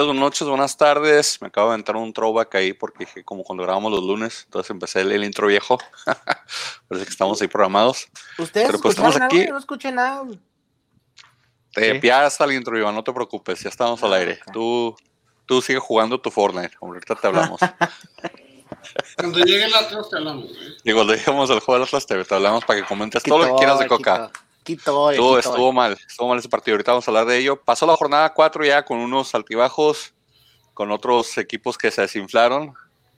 Días, buenas noches, buenas tardes. Me acabo de entrar un throwback ahí porque dije como cuando grabamos los lunes, entonces empecé el, el intro viejo. Parece que estamos ahí programados. ¿Ustedes Pero pues escucharon estamos algo? aquí. Yo no escuché nada. Te Sí. ya está el intro, Iván, no te preocupes, ya estamos al Ah, aire. Tú, tú sigue jugando tu Fortnite, ahorita te hablamos. Cuando llegue el Atlas te hablamos, güey. y cuando lleguemos al juego de Atlas, te, te hablamos para que comentes todo lo que quieras de Coca. Quito, Estuvo, estuvo mal, estuvo mal ese partido. Ahorita vamos a hablar de ello. Pasó la jornada 4 ya con unos altibajos, con otros equipos que se desinflaron.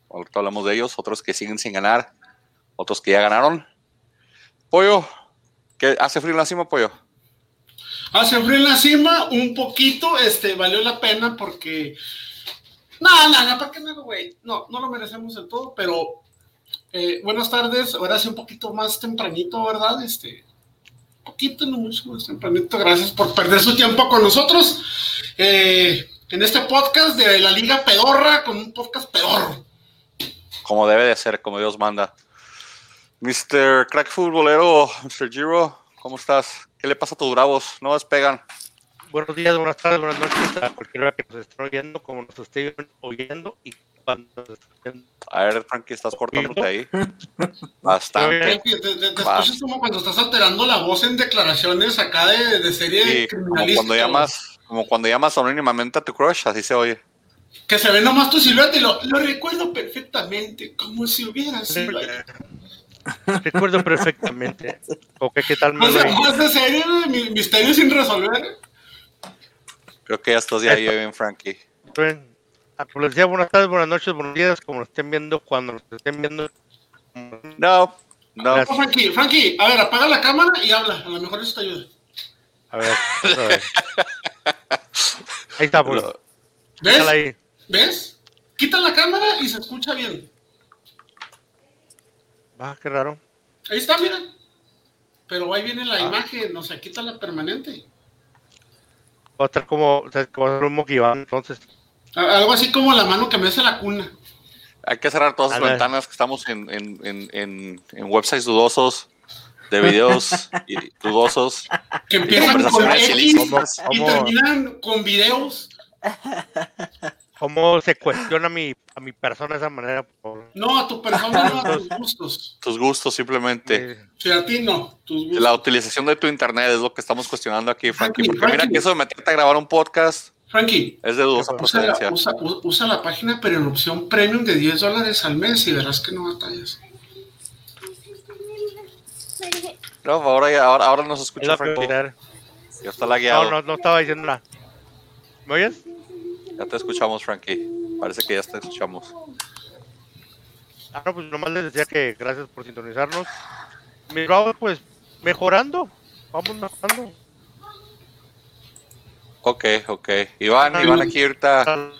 Ahorita hablamos de ellos, otros que siguen sin ganar, otros que ya ganaron. Pollo, ¿qué hace frío en la cima, Pollo? Hace frío en la cima, un poquito, este, valió la pena porque. No, no, no, ¿para qué no, güey? No, no lo merecemos del todo, pero. eh, buenas tardes, ahora sí un poquito más tempranito, ¿verdad? Este. Poquito, no mucho más tempranito. Gracias por perder su tiempo con nosotros. eh, en este podcast de la Liga Pedorra, con un podcast pedorro. Como debe de ser, como Dios manda. Mr. Crack Futbolero, Mr. Giro, ¿cómo estás? ¿Qué le pasa a tus bravos? No despegan. Buenos días, buenas tardes, buenas noches a cualquiera que nos esté oyendo, como nos esté oyendo y cuando nos esté oyendo. A ver, Frankie, estás cortándote ahí. Bastante. Te, te- te- te Va. escuchas como cuando estás alterando la voz en declaraciones acá de, de serie Sí, como cuando llamas, como cuando llamas anónimamente a tu crush, así se oye. Que se ve nomás tu silueta y lo, lo recuerdo perfectamente, como si hubiera sido ayer. Recuerdo perfectamente. Ok, ¿qué tal? Más de, Melo? más de serie, mi- misterio sin resolver. Creo que ya estás ya ahí bien, Frankie. Bien. Ah, Como les decía, buenas tardes, buenas noches, buenos días, como nos estén viendo, cuando nos estén viendo. No, no. Oh, Frankie, Frankie, a ver, apaga la cámara y habla, a lo mejor eso te ayuda. A ver. Ahí está, pues. Lo- Déjala ¿Ves? ahí. ¿Ves? Quita la cámara y se escucha bien. Va, qué raro. Ahí está, mira. Pero ahí viene la Ah. imagen, o sea, quita la permanente. Va a estar como, o sea, como un moquiván, entonces. A- Algo así como la mano que me hace la cuna. Hay que cerrar todas las ventanas que estamos en, en, en, en, en websites dudosos, de videos y dudosos. Que empiezan con X y terminan con videos. ¿Cómo se cuestiona a mi, a mi persona de esa manera? Por, No, a tu persona, no a tus gustos. Tus gustos simplemente. Si a ti no, tus gustos. La utilización de tu internet es lo que estamos cuestionando aquí, Frankie. Frankie, Porque mira que eso de meterte a grabar un podcast Frankie, es de dudosa la, procedencia. usa, la página, pero en opción premium de 10 dólares al mes y verás que no batallas. No, ahora, ya- ahora, ahora nos es escucha la Frankie. Ya está lagueado. No, no, no estaba diciendo nada. ¿Me oyes? Ya te escuchamos, Frankie. Parece que ya te escuchamos. Ah, no, pues nomás les decía que gracias por sintonizarnos. Mi pues, mejorando. Vamos mejorando. Ok, ok. Iván, Iván aquí ahorita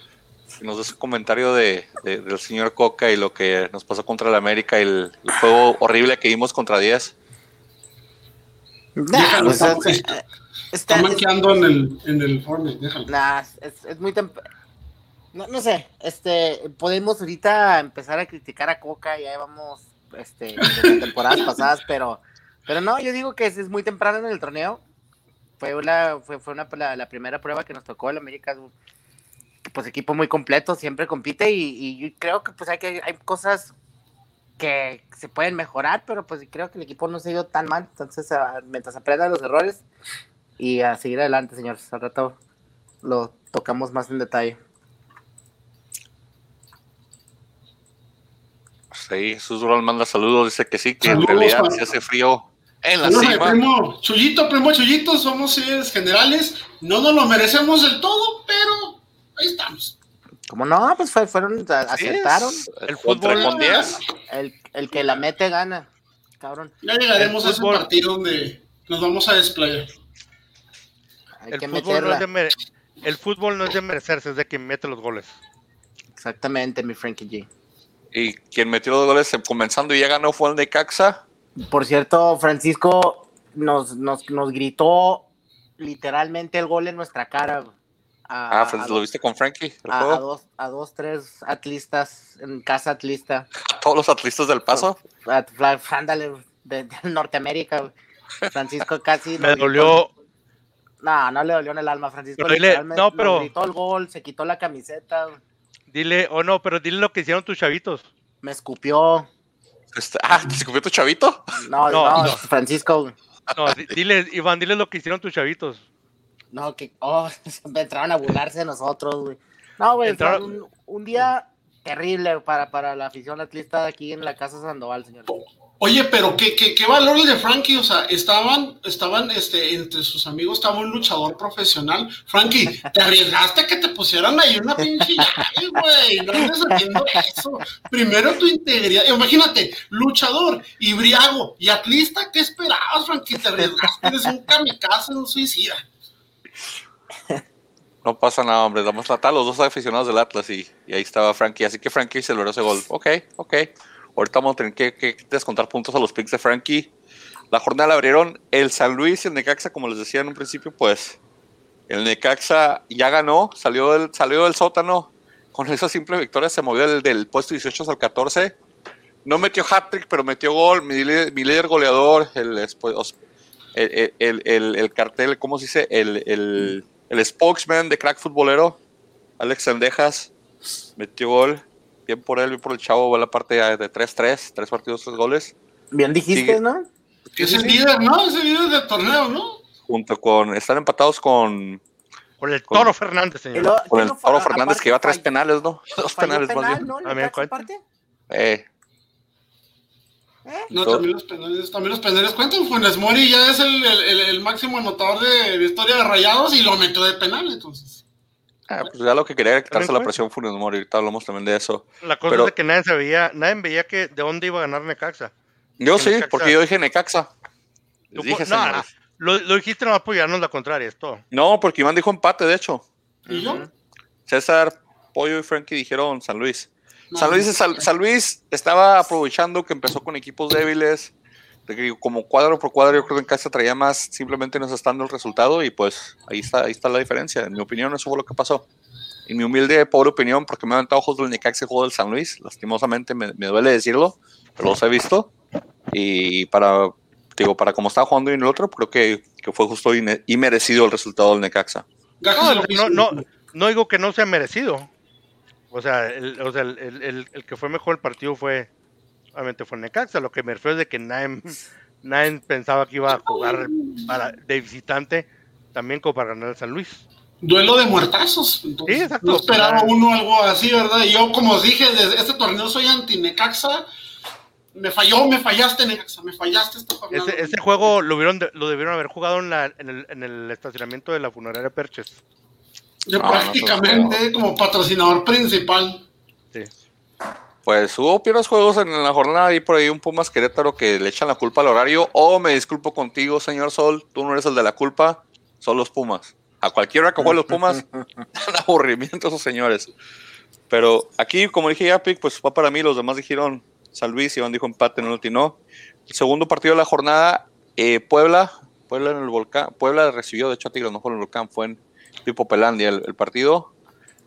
nos da su comentario de, de- del señor Coca y lo que nos pasó contra el América y el, el juego horrible que vimos contra 10. Nah, pues, está, es- está- manqueando en el, en el Fortnite, déjalo. nah, es, es muy temprano. No, no sé, este, podemos ahorita empezar a criticar a Coca, ya vamos, este, desde temporadas pasadas, pero, pero no, yo digo que es, es muy temprano en el torneo. Fue una, fue, fue una, la, la primera prueba que nos tocó el América, pues equipo muy completo, siempre compite y, y yo creo que pues hay que, hay cosas que se pueden mejorar, pero pues creo que el equipo no se dio tan mal, entonces ah, mientras aprendan los errores y a seguir adelante, señores, al rato lo tocamos más en detalle. Sí, Jesús Durán manda saludos, dice que sí, que Saludos, en realidad se hace frío en la Saludos, cima. primo Chuyito, primo Chuyito, somos seres generales, no nos lo merecemos del todo, pero ahí estamos. Como no, pues fue- fueron, acertaron. El contra fútbol- con 10. El, el que la mete gana, cabrón. Ya llegaremos a ese partido donde nos vamos a desplayar. Hay El que fútbol, no es de mere- el fútbol no es de merecerse, es de quien mete los goles. Exactamente, mi Frankie G. Y quien metió los goles comenzando y ya ganó fue el Necaxa. Por cierto, Francisco nos, nos, nos gritó literalmente el gol en nuestra cara. A, Ah, a Francis, dos- ¿lo viste con Frankie? el a- a dos, a dos, tres atlistas en casa atlista. Todos los atlistas del paso. A- Ándale, de, de Norteamérica. Francisco casi. Me dolió, No, no le dolió en el alma, Francisco. Pero dile- literalmente no, pero- gritó el gol, se quitó la camiseta, güey, dile, o no, pero dile lo que hicieron tus chavitos. me escupió. Este- ah, ¿te escupió tu chavito? No, No, no, no. Francisco. güey. No, di- dile, Iván, dile lo que hicieron tus chavitos. No, que oh, entraron a burlarse de nosotros, güey. No, güey, fue Entraron- un, un día terrible para, para la afición atlista de aquí en la Casa Sandoval, señor. Oye, pero qué, qué, qué valor de Frankie, o sea, estaban, estaban, este, entre sus amigos estaba un luchador profesional. Frankie, te arriesgaste a que te pusieran ahí una pinche llave, güey, no andes haciendo eso. Primero tu integridad, imagínate, luchador, y briago, y atlista, ¿qué esperabas, Frankie? Te arriesgaste, eres un kamikaze, un suicida. No pasa nada, hombre. Damos la tal, los dos aficionados del Atlas y, y ahí estaba Frankie. Así que Frankie celebró ese gol. Ok, ok. Ahorita vamos a tener que, descontar puntos a los picks de Frankie. La jornada la abrieron el San Luis y el Necaxa, como les decía en un principio, pues el Necaxa ya ganó, salió del, salió del sótano. Con esa simple victoria se movió del, del puesto 18 al 14. No metió hat-trick, pero metió gol. Mi, líder- goleador, el, el, el- el- el cartel, ¿cómo se dice? El, spokesman de crack futbolero, Alex Sendejas, metió gol. Bien por él, bien por el chavo, va la parte de 3-3, tres partidos, tres goles. Bien dijiste, Sigue. ¿no? Que es el líder, ¿no? Es el líder del torneo, ¿no? Junto con, están empatados con, Por el Con- Toro Fernández, señor. luego, con ¿qué el no Toro Fernández que lleva tres penales, ¿no? Dos penales más penal, bien. ¿no? El A mí me Necaxa cuenta. aparte. Eh, No, también los penales, también los penales cuentan. Funes Mori ya es el, el- el- el máximo anotador de, de historia de rayados y lo metió de penal, entonces. Ah, pues ya lo que quería era quitarse la presión Funes Mori, ahorita hablamos también de eso. La cosa pero- es de que nadie sabía, nadie veía que de dónde iba a ganar Necaxa. Yo sí, Necaxa- porque yo dije Necaxa. Les dije, no. Lo, lo dijiste nomás por llevarnos la contraria, es todo. No, porque Iván dijo empate, de hecho. ¿Y yo? César, Pollo y Frankie dijeron San Luis. No. San Luis, San, San Luis estaba aprovechando que empezó con equipos débiles. De que Como cuadro por cuadro, yo creo que en casa traía más, simplemente nos está dando el resultado y pues ahí está, ahí está la diferencia. En mi opinión, eso fue lo que pasó. En mi humilde, pobre opinión, porque me han aventado ojos del Necaxa y juego del San Luis, lastimosamente me, me duele decirlo, pero los he visto. Y para, digo, para como estaba jugando y en el otro, creo que, que fue justo y, y merecido el resultado del Necaxa. No, no, no, no digo que no sea merecido. O sea, el, o sea, el, el- el- el que fue mejor el partido fue, obviamente fue Necaxa. Lo que me refiero es de que nadie, nadie pensaba que iba a jugar para, de visitante también como para ganar el San Luis. Duelo de muertazos. Entonces, Sí, exacto. No esperaba Para- uno algo así, ¿verdad? Y yo, como os dije, desde este torneo soy anti-Necaxa. Me falló, me fallaste, Necaxa, me fallaste esta. Ese, ese juego lo, hubieron de- lo debieron haber jugado en, la- en el, en el estacionamiento de la funeraria Perches. Yo No, no, prácticamente como patrocinador principal. Sí. Pues hubo peores juegos en la jornada y por ahí un Pumas Querétaro que le echan la culpa al horario. O me disculpo contigo, señor Sol, tú no eres el de la culpa, son los Pumas. A cualquiera que juegue los Pumas, dan aburrimiento esos señores. Pero aquí, como dije ya, Pic, pues va para mí. Los demás dijeron San Luis, Iván dijo empate, no lo atinó. El segundo partido de la jornada, eh, Puebla, Puebla en el volcán. Puebla recibió, de hecho, a Tigres, no fue en el volcán, fue en Pipo Pelandia el, el partido.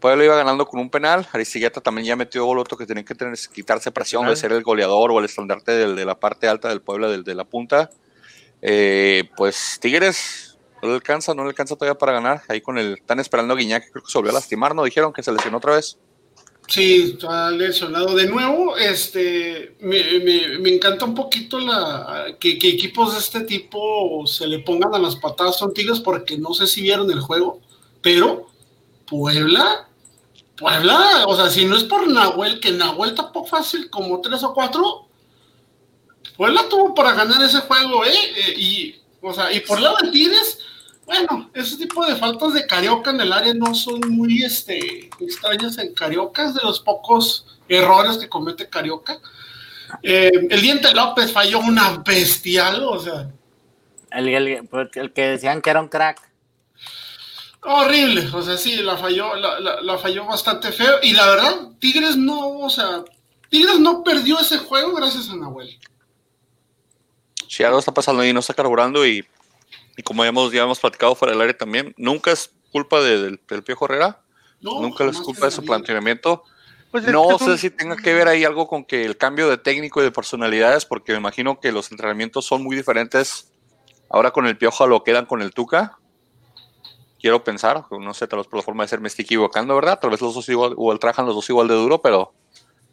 Puebla iba ganando con un penal. Aristigueta también ya metió gol otro que tenía que tener, quitarse presión de ser el goleador o el estandarte del- de la parte alta del Puebla, del, de la punta. Eh, pues Tigres no le alcanza, no le alcanza todavía para ganar. Ahí con el, están esperando a Guiñac, que creo que se volvió a lastimar, ¿no? Dijeron que se lesionó otra vez. Sí, está lesionado de nuevo. Este, me, me- me encanta un poquito la que, que equipos de este tipo se le pongan a las patadas son Tigres porque no sé si vieron el juego, pero Puebla, Puebla, o sea, si no es por Nahuel, que Nahuel tapó fácil como tres o cuatro, Puebla tuvo para ganar ese juego, ¿eh? Eh, y, o sea, y por lado de Tigres, bueno, ese tipo de faltas de Carioca en el área no son muy este, extrañas en Carioca, es de los pocos errores que comete Carioca. Eh, el Diente López falló una bestial, o sea, El, el- el que decían que era un crack. Horrible, o sea, sí, la falló, la, la, la falló bastante feo. Y la verdad, Tigres no, o sea, Tigres no perdió ese juego gracias a Nahuel. Si algo está pasando ahí, no está carburando y, y como ya hemos, ya hemos platicado fuera del aire también, nunca es culpa de- del, del Piojo Herrera, No, nunca es culpa de su planteamiento. Pues es No sé son- si tenga que ver ahí algo con que el cambio de técnico y de personalidades, porque me imagino que los entrenamientos son muy diferentes ahora con el Piojo a lo que eran con el Tuca. Quiero pensar, no sé, tal vez por la forma de ser me estoy equivocando, ¿verdad? Tal vez los dos igual, o el trajan los dos igual de duro, pero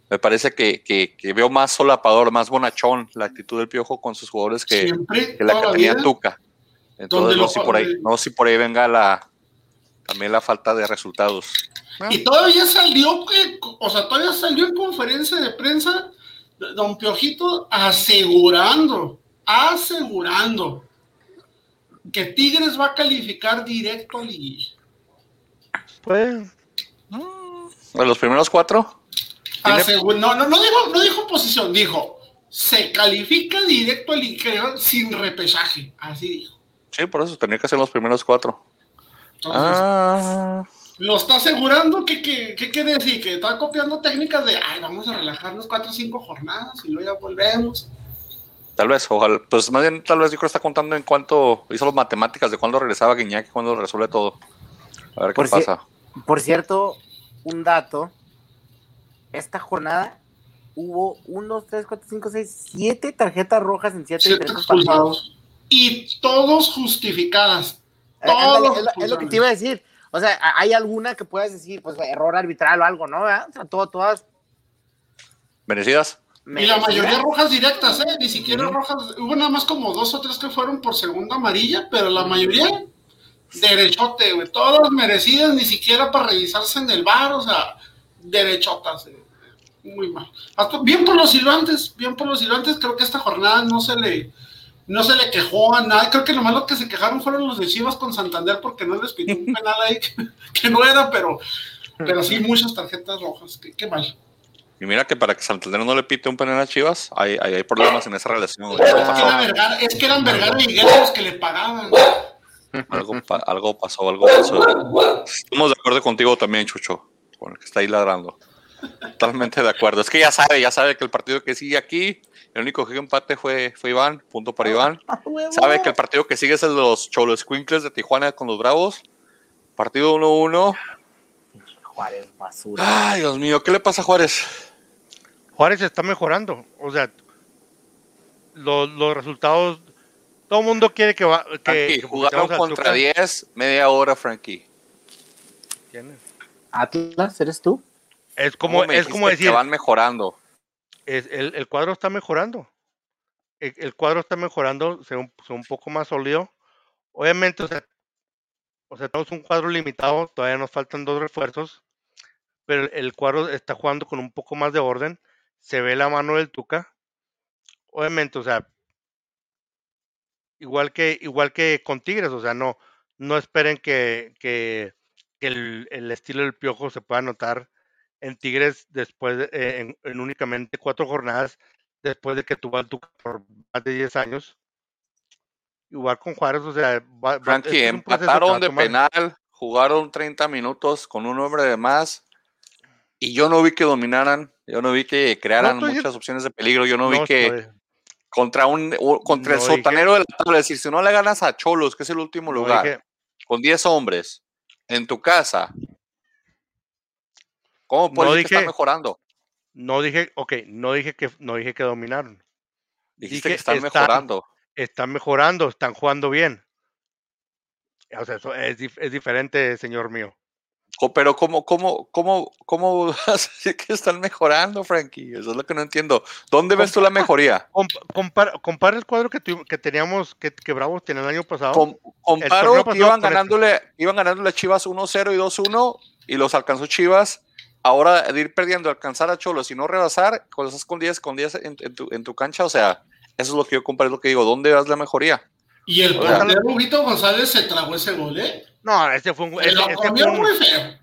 me parece que, que- que veo más solapador, más bonachón la actitud del Piojo con sus jugadores que, Siempre, que la que tenía vida. Tuca. Entonces lo no sé si por ahí, no sé si por ahí venga la también la falta de resultados. Y todavía salió, que, o sea, todavía salió en conferencia de prensa Don Piojito asegurando, asegurando que Tigres va a calificar directo a liguilla. pues, De los primeros cuatro, Asegu- no, no, no dijo, no dijo posición, dijo se califica directo a liguilla sin repechaje, así dijo. sí, por eso tenía que ser los primeros cuatro. Entonces, Ah, lo está asegurando que, que, que quiere decir que está copiando técnicas de ay, vamos a relajarnos cuatro o cinco jornadas y luego ya volvemos. Tal vez, ojalá. Pues más bien, tal vez yo creo que está contando en cuánto hizo las matemáticas de cuándo regresaba Guiñac y cuándo resuelve todo. A ver qué Por si- pasa. Por cierto, un dato. Esta jornada hubo 1, 2, 3, 4, 5, 6, 7 tarjetas rojas en 7 Siete diferentes partidos. expulsados. Y todos justificadas. Eh, ándale, Todos es, lo, es lo que te iba a decir. O sea, hay alguna que puedas decir, pues error arbitral o algo, ¿no? ¿Verdad? O sea, todo, todas. ¿Merecidas? Y la mayoría rojas directas, ¿eh? Ni siquiera rojas. Hubo nada más como dos o tres que fueron por segunda amarilla, pero la mayoría derechote, güey. Todas merecidas, ni siquiera para revisarse en el bar, o sea, derechotas. eh. Muy mal. Hasta- bien por los silbantes, bien por los silbantes. Creo que esta jornada no se le. No se le quejó a nadie. Creo que lo malo que se quejaron fueron los de Chivas con Santander porque no les pitó un penal ahí que, que no era, pero, pero sí muchas tarjetas rojas. Qué, qué mal. Y mira que para que Santander no le pite un penal a Chivas, hay, hay, hay problemas en esa relación. Es que, pasó, era Vergara, es que eran Vergara y los que le pagaban. algo, pa- algo pasó, algo pasó. Estamos de acuerdo contigo también, Chucho, con el que está ahí ladrando. Totalmente de acuerdo. Es que ya sabe, ya sabe que el partido que sigue aquí, el único que empate fue, fue Iván, punto para Iván. Sabe que el partido que sigue es el de los Cholos Quinkles de Tijuana con los Bravos. Partido 1-1. Juárez, basura. Ay, Dios mío, ¿qué le pasa a Juárez? Juárez está mejorando. O sea, los, los resultados. Todo el mundo quiere que va. Que, Frankie, que jugaron contra Tuca. 10, media hora, Frankie. ¿Quién es? Atlas, ¿eres tú? Es como, ¿Cómo me es como dijiste que decir, van mejorando. es- el, el cuadro está mejorando. El, el cuadro está mejorando, se un, se un poco más sólido. Obviamente, o sea, o sea, tenemos un cuadro limitado, todavía nos faltan dos refuerzos, pero el cuadro está jugando con un poco más de orden. Se ve la mano del Tuca. Obviamente, o sea, igual que, igual que con Tigres, o sea, no, no esperen que, que, que el, el estilo del piojo se pueda notar en Tigres después de- eh, en, en únicamente cuatro jornadas después de que tuvo al Tuca por más de 10 años. Igual con Juárez, o sea, va, Frankie, este es empataron de penal, jugaron 30 minutos con un hombre de más y yo no vi que dominaran, yo no vi que crearan muchas opciones de peligro, yo no, vi que estoy- contra un contra el dije- sotanero de la tabla, es decir, si no le ganas a Cholos, que es el último lugar, dije- con 10 hombres en tu casa, ¿cómo puedes dije- mejorando? no dije, ok, no dije que no dije que dominaron. Dijiste que están están- mejorando. Están mejorando, están jugando bien. O sea, eso es, es diferente, señor mío. Pero ¿cómo, cómo, cómo, cómo vas a decir que están mejorando, Frankie? Eso es lo que no entiendo. ¿Dónde ves tú la mejoría? Comp- compara, compara el cuadro que, tuvi- que teníamos, que, que Bravos tenía el año pasado. Com- comparo torneo que pasado iban con este. ganándole, iban ganándole a Chivas 1-0 y 2-1 y los alcanzó Chivas. Ahora de ir perdiendo, alcanzar a Cholos y no rebasar, con esas con 10, con 10 en, en tu, en tu cancha, o sea, eso es lo que yo comparo, es lo que digo, ¿dónde vas la mejoría? Y el portero Huguito González se tragó ese gol, ¿eh? No, ese fue un. Se Ese, lo ese fue comió un- muy feo.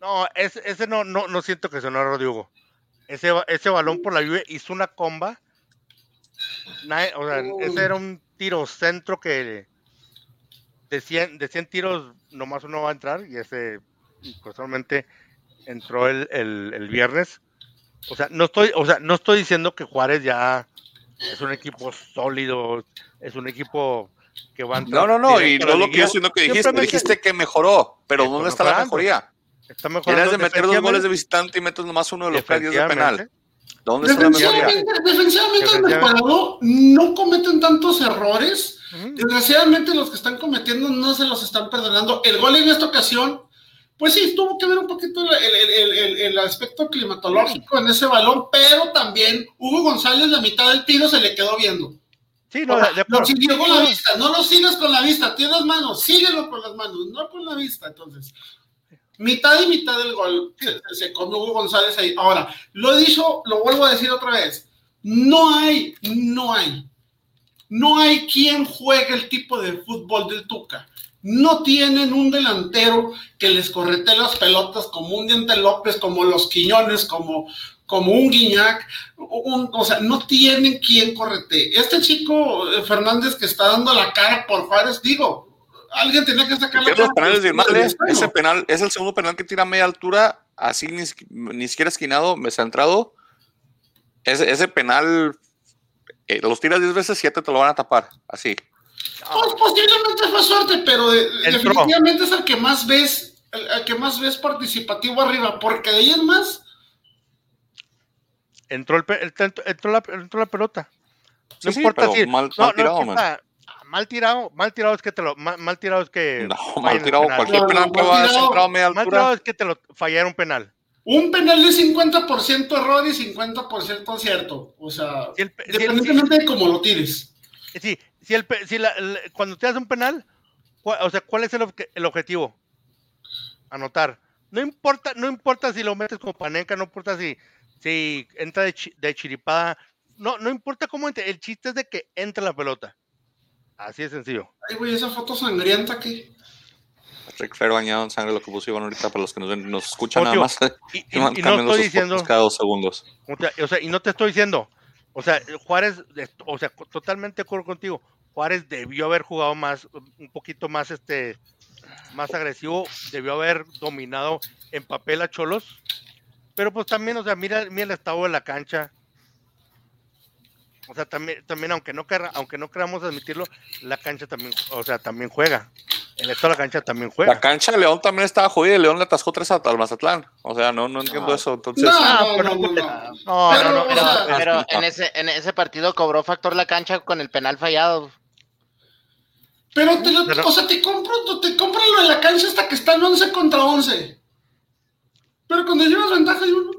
no, ese, ese no, no, no siento que sonó Rodrigo. Ese, ese balón por la lluvia hizo una comba. O sea, Uy. ese era un tiro centro que. de 100, de 100 tiros, nomás uno va a entrar y ese, casualmente, entró el, el, el, viernes. O sea, no estoy, o sea, no estoy diciendo que Juárez ya es un equipo sólido, es un equipo que va a entrar. No, no, no, y no lo que yo sino que dijiste, dijiste que mejoró, pero ¿dónde está la mejoría? Está mejorando. Tienes de meter dos goles de visitante y metes nomás uno de local y de penal. ¿Dónde está la mejoría? Defensivamente el mejorado, no cometen tantos errores. Desgraciadamente los que están cometiendo no se los están perdonando. El gol en esta ocasión pues sí, tuvo que ver un poquito el, aspecto climatológico en ese balón, pero también Hugo González, la mitad del tiro se le quedó viendo. Sí, no, de, lo siguió con la vista, no lo sigas con la vista, tienes manos, síguelo con las manos, no con la vista. Entonces, mitad y mitad del gol se, se con Hugo González ahí. Ahora, lo he dicho, lo vuelvo a decir otra vez, no hay, no hay, no hay quien juegue el tipo de fútbol del Tuca. No tienen un delantero que les correte las pelotas como un Diente López, como los Quiñones, como, como un Guiñac, o sea, no tienen quien correte. Este chico eh, Fernández que está dando la cara por Juárez, digo, alguien tenía que sacar la cara. Penales de ese penal es el segundo penal que tira a media altura, así ni, siquiera esquinado, me centrado. Ese, ese penal, eh, los tiras 10 veces, 7 te lo van a tapar, así. Pues posiblemente fue suerte, pero definitivamente es el que más ves, el, que más ves participativo arriba, porque de ahí es más. Entró, el, entró, la, entró la pelota. No importa si. Mal, mal tirado, mal tirado, mal tirado es que te lo. Mal, tirado es que. No, mal tirado, cualquier penal que va a media altura. Mal tirado es que te lo fallaron penal. Un penal de 50% error y 50% acierto. O sea, independientemente de cómo lo tires. Sí, si el, si la, cuando te haces un penal, o sea, ¿cuál es el, el, objetivo? Anotar. No importa, no importa si lo metes como paneca, no importa si, si entra de, de chiripada, no, no importa cómo entre, el chiste es de que entre la pelota. Así de sencillo. Ay, güey, esa foto sangrienta aquí. Rick Fer bañado en sangre, lo que puso Iván ahorita para los que nos, nos escuchan nada más. Y, y, y no estoy diciendo. Cada dos segundos. O sea, y no te estoy diciendo. O sea, Juárez, o sea, totalmente de acuerdo contigo. Juárez debió haber jugado más, un poquito más este, más agresivo, debió haber dominado en papel a Cholos, pero pues también, o sea, mira, mira el estado de la cancha. O sea, también, también aunque no aunque no queramos admitirlo, la cancha también, o sea, también juega. En esto la cancha también juega. La cancha de León también estaba jodida y León le atascó tres al Mazatlán. O sea, no, no entiendo eso. Entonces... No, no, no, pero, pero en, ese, en ese partido cobró factor la cancha con el penal fallado. Pero, te lo, o sea, te compro, te compro lo de la cancha hasta que están 11 contra 11. Pero cuando llevas ventaja hay uno.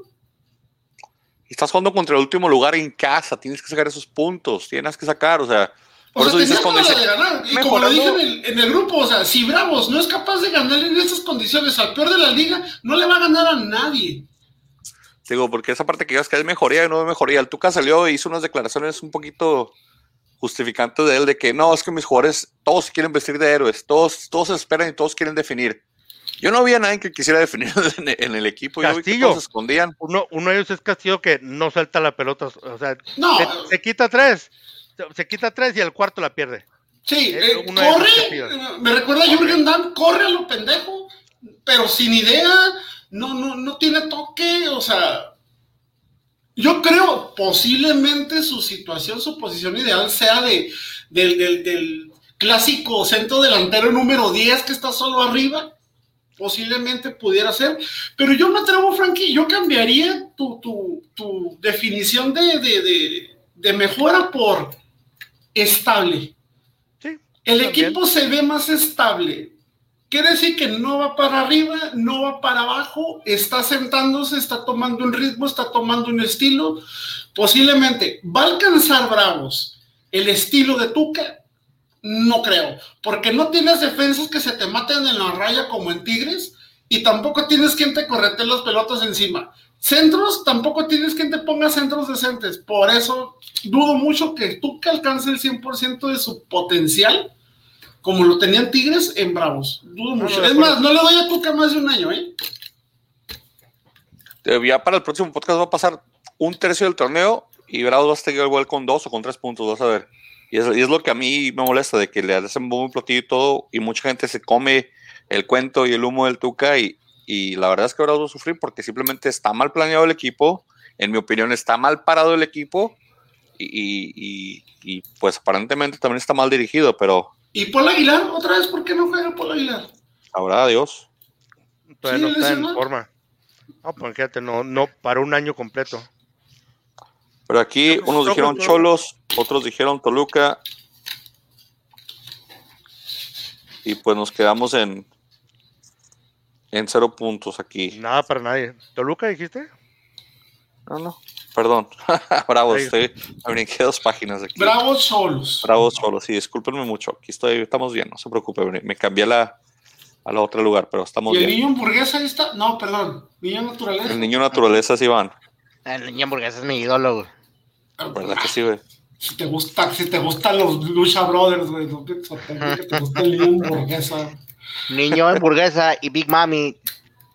Estás jugando contra el último lugar en casa, tienes que sacar esos puntos, tienes que sacar, o sea, por eso dices cuando dice, de ganar. Y como lo dije en el, en el, grupo, o sea, si Bravos no es capaz de ganar en esas condiciones al peor de la liga, no le va a ganar a nadie. Digo, porque esa parte que digas que es mejoría y no es mejoría. El Tuca salió e hizo unas declaraciones un poquito justificante de él de que no, es que mis jugadores todos quieren vestir de héroes, todos, todos esperan y todos quieren definir. Yo no vi a nadie que quisiera definir en, el equipo. Castillo. se escondían. Uno, uno, de ellos es Castillo que no suelta la pelota. O sea, se, quita tres. Se, quita tres y el cuarto la pierde. Sí, eh, corre. Me recuerda a Jürgen Damm, corre a lo pendejo, pero sin idea. No, no, no tiene toque. O sea, yo creo posiblemente su situación, su posición ideal sea de, del, clásico centro delantero número 10 que está solo arriba. Posiblemente pudiera ser. Pero yo me atrevo, Frankie, yo cambiaría tu, definición de, de, mejora por estable. El equipo se ve más estable. Quiere decir que no va para arriba, no va para abajo, está sentándose, está tomando un ritmo, está tomando un estilo. Posiblemente va a alcanzar Bravos el estilo de Tuca, no creo, porque no tienes defensas que se te maten en la raya como en Tigres y tampoco tienes quien te correte las pelotas encima. Centros, tampoco tienes quien te ponga centros decentes. Por eso dudo mucho que Tuca alcance el 100% de su potencial como lo tenían Tigres en Bravos. Dudo mucho. es más, no le doy a Tuca más de un año, ¿eh? Ya para el próximo podcast va a pasar un tercio del torneo y Bravos va a estar igual con dos o con tres puntos, vas a ver. Y es, y es lo que a mí me molesta, de que le hacen muy platillo y todo, y mucha gente se come el cuento y el humo del Tuca, y, y la verdad es que ahora voy a sufrir porque simplemente está mal planeado el equipo, en mi opinión está mal parado el equipo, y, y- y- y, pues aparentemente también está mal dirigido, pero ¿Y Paul Aguilar? ¿Otra vez por qué no juega Paul Aguilar? Todavía Sí, no está en forma. No, pues fíjate, no, no, para un año completo. Pero aquí unos dijeron Cholos, otros dijeron Toluca. Y pues nos quedamos en en cero puntos aquí. Nada para nadie. ¿Toluca dijiste? No, no, perdón. Bravo, Ahí. estoy, me brinqué dos páginas aquí. Bravos solos. Bravo Cholos, sí, discúlpenme mucho. Aquí estoy, estamos bien, no se preocupe. me- cambié a la, a la otra lugar, pero estamos ¿Y el bien. niño hamburguesa ahí está? No, perdón. Niño naturaleza. El niño naturaleza sí van, El niño hamburguesa es mi ídolo, güey. ¿Verdad que sí, güey? Si te gusta, si te gustan los Lucha Brothers, güey, sorprende que te gusta el niño hamburguesa. Niño hamburguesa y Big Mami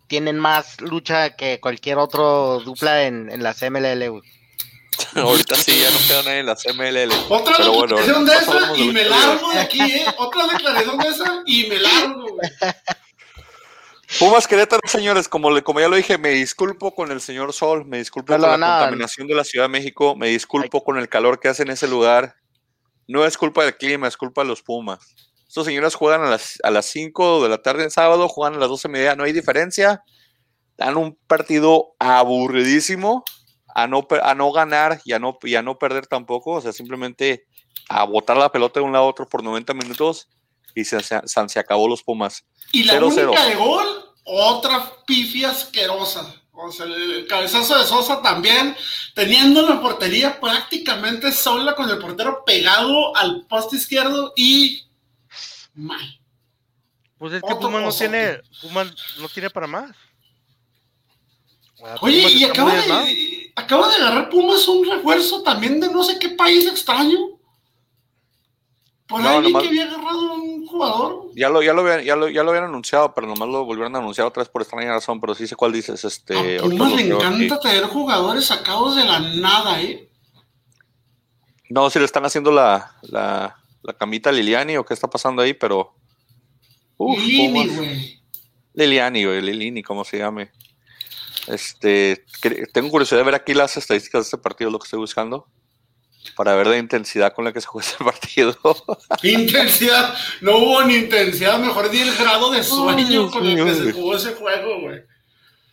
tienen más lucha que cualquier otro dupla en, en las MLL, güey. Ahorita sí, ya no queda nadie en las MLL. Otra Pero bueno, declaración de no esa de y me largo de aquí, ¿eh? Otra declaración de esa y me largo, güey. Pumas Querétaro, señores, como, le, como ya lo dije, me disculpo con el señor Sol, me disculpo No, con no, la contaminación de la Ciudad de México, me disculpo con el calor que hace en ese lugar. No es culpa del clima, es culpa de los Pumas. Estos señores juegan a las, a las 5 de la tarde en sábado, juegan a las 12 y media, no hay diferencia. Dan un partido aburridísimo a no, a no ganar y a no, y a no perder tampoco, o sea, simplemente a botar la pelota de un lado a otro por 90 minutos y se, se, se acabó los Pumas. Y la 0-0. única de gol, otra pifia asquerosa. O sea, el cabezazo de Sosa también, teniendo la portería prácticamente sola con el portero pegado al poste izquierdo y mal. Pues es que Pumas no tiene, Pumas no tiene para más. O sea, Oye, Pumas y acaba de, acaba de agarrar Pumas un refuerzo también de no sé qué país extraño. Por No, ahí vi nomás- que había agarrado un jugador. Ya lo, ya, lo habían, ya, lo, ya lo habían anunciado, pero nomás lo volvieron a anunciar otra vez por extraña razón, pero sí sé cuál dices. Este, A Pumas le encanta traer jugadores sacados de la nada, ¿eh? No, si le están haciendo la, la, la camita a Liliani o qué está pasando ahí, pero... Uf, güey. Liliani, güey, Lilini, como se llame. Este, tengo curiosidad de ver aquí las estadísticas de este partido, lo que estoy buscando, para ver la intensidad con la que se juega ese partido. Intensidad, no hubo ni intensidad, mejor di el grado de sueño con el que se jugó ese juego, güey.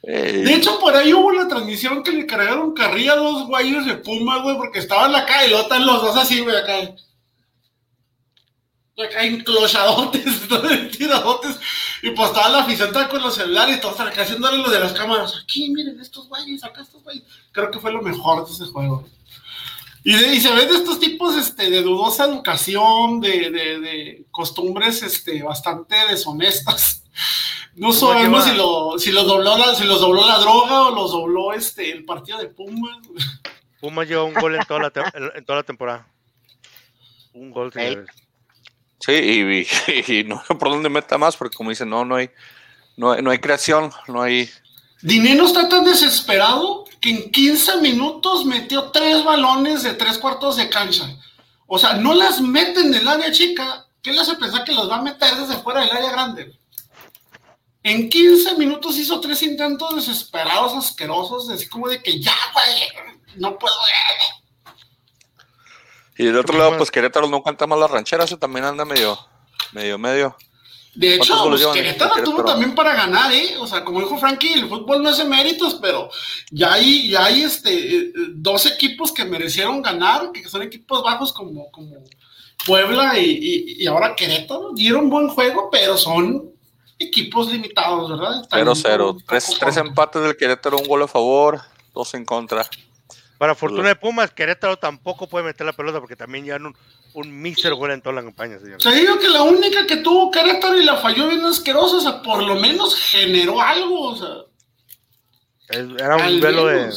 Ey, De hecho, por ahí hubo una transmisión que le cargaron carrilla a dos guayos de Puma, güey, porque estaban acá y lo están los dos así, güey, acá. Acá enclochadotes, tiradotes. Y pues estaba la afición con los celulares y todos acá haciéndole lo de las cámaras. Aquí, miren, estos güeyes, acá estos güeyes. Creo que fue lo mejor de ese juego. Y, de- y se ven de estos tipos este, de dudosa educación, de, de- de costumbres este, bastante deshonestas. No ¿Cómo sabemos si, lo, si, los dobló la, si los dobló la droga o los dobló este, el partido de Pumas. Pumas lleva un gol en toda la, te- en- toda la temporada. Un gol, señores. Sí, y, y no sé por dónde meta más, porque como dicen, no, no hay, no, hay- no hay creación, no hay... Dinero está tan desesperado que en 15 minutos metió tres balones de tres cuartos de cancha. O sea, no las mete en el área chica. ¿Qué le hace pensar que los va a meter desde fuera del área grande? En 15 minutos hizo tres intentos desesperados, asquerosos, así como de que ya, güey, no puedo. Y del otro lado, pues Querétaro no canta más las rancheras, eso también anda medio, medio, medio. De hecho, ¿Cuántos goles pues, Querétaro tuvo también para ganar, ¿eh? O sea, como dijo Frankie, el fútbol no hace méritos, pero ya hay, ya hay este, eh, dos equipos que merecieron ganar, que son equipos bajos como, como Puebla y, y- y ahora Querétaro. Dieron buen juego, pero son equipos limitados, ¿verdad? Están 0-0. un Tres, tres empates del Querétaro, un gol a favor, dos en contra. Para fortuna de Pumas, Querétaro tampoco puede meter la pelota porque también llevan un, un mísero gol en toda la campaña, señores. Te digo que la única que tuvo Querétaro y la falló bien asquerosa, o sea, por lo menos generó algo, o sea. Era un al duelo de.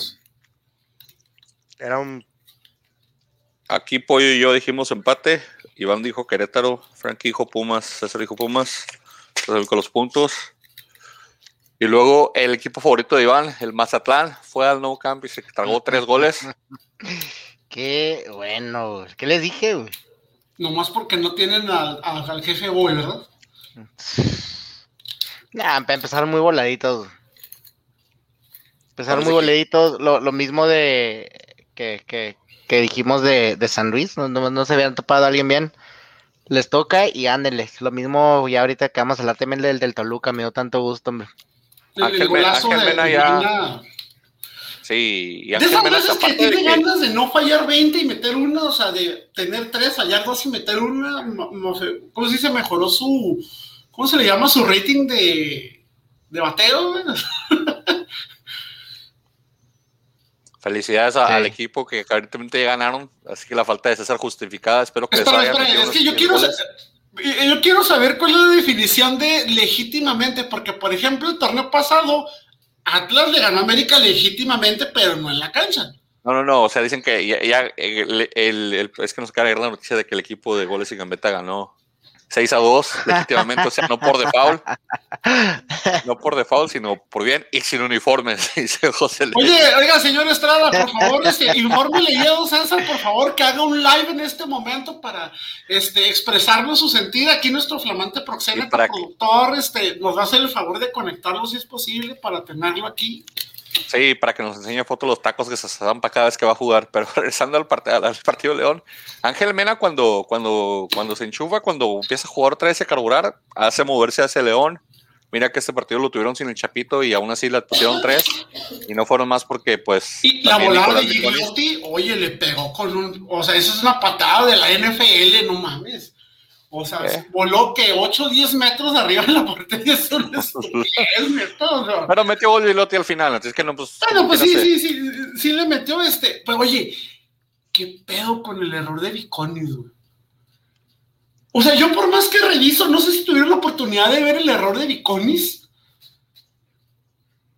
Era un. Aquí Pollo y yo dijimos empate. Iván dijo Querétaro, Frankie dijo Pumas, César dijo Pumas. Entonces, con los puntos. Y luego el equipo favorito de Iván, el Mazatlán, fue al Nou Camp y se tragó tres goles. Qué bueno, güey. ¿qué les dije, güey? Nomás porque no tienen al, al, al jefe Boy, ¿verdad? Nah, empezaron muy voladitos. Empezaron muy voladitos. Lo, lo mismo de que, que, que dijimos de, de, San Luis. No, no, no, se habían topado a alguien bien. Les toca y ándenles. Lo mismo ya ahorita que vamos a hablar también del, del Toluca. Me dio tanto gusto, hombre. El, Ángel, el golazo Ángel Mena ya... Sí, y Ángel de esas Mena veces que tiene que... ganas de no fallar 20 y meter una, o sea, de tener tres, fallar dos y meter una, no sé, ¿cómo se dice? Mejoró su, ¿cómo se le llama? Su rating de, de bateo, Felicidades a, sí. al equipo que aparentemente ganaron, así que la falta de César justificada. Espero que espera, espera, es que yo quiero, yo quiero saber cuál es la definición de legítimamente, porque por ejemplo el torneo pasado Atlas le ganó a América legítimamente, pero no en la cancha. No, no, no, o sea, dicen que ya, el, es que nos cae la noticia de que el equipo de goles y gambeta ganó 6 a 2, legítimamente, o sea, no por default, no por default, sino por bien y sin uniformes, dice José Oye, oiga, señor Estrada, por favor, este, infórmele ya a César, por favor, que haga un live en este momento para este, expresarnos su sentido. Aquí nuestro flamante proxeneta productor este, nos va a hacer el favor de conectarlo si es posible para tenerlo aquí. Sí, para que nos enseñe fotos los tacos que se zampa cada vez que va a jugar. Pero regresando al, part al partido de León, Ángel Mena cuando, cuando, cuando se enchufa, cuando empieza a jugar otra vez a carburar, hace moverse hacia León. Mira que este partido lo tuvieron sin el Chapito y aún así le pusieron tres y no fueron más porque pues... Y la volada de Gigliotti, oye, le pegó con un... O sea, eso es una patada de la NFL, no mames. O sea, ¿Eh? voló que 8 o 10 metros arriba de la portería. Eso no es metros, ¿no? Pero metió gol Gilotti al final, entonces que no, pues. Bueno, pues sí, sí, sí, sí le metió este. Pero oye, ¿qué pedo con el error de Viconis, güey? O sea, yo por más que reviso, no sé si tuvieron la oportunidad de ver el error de Viconis.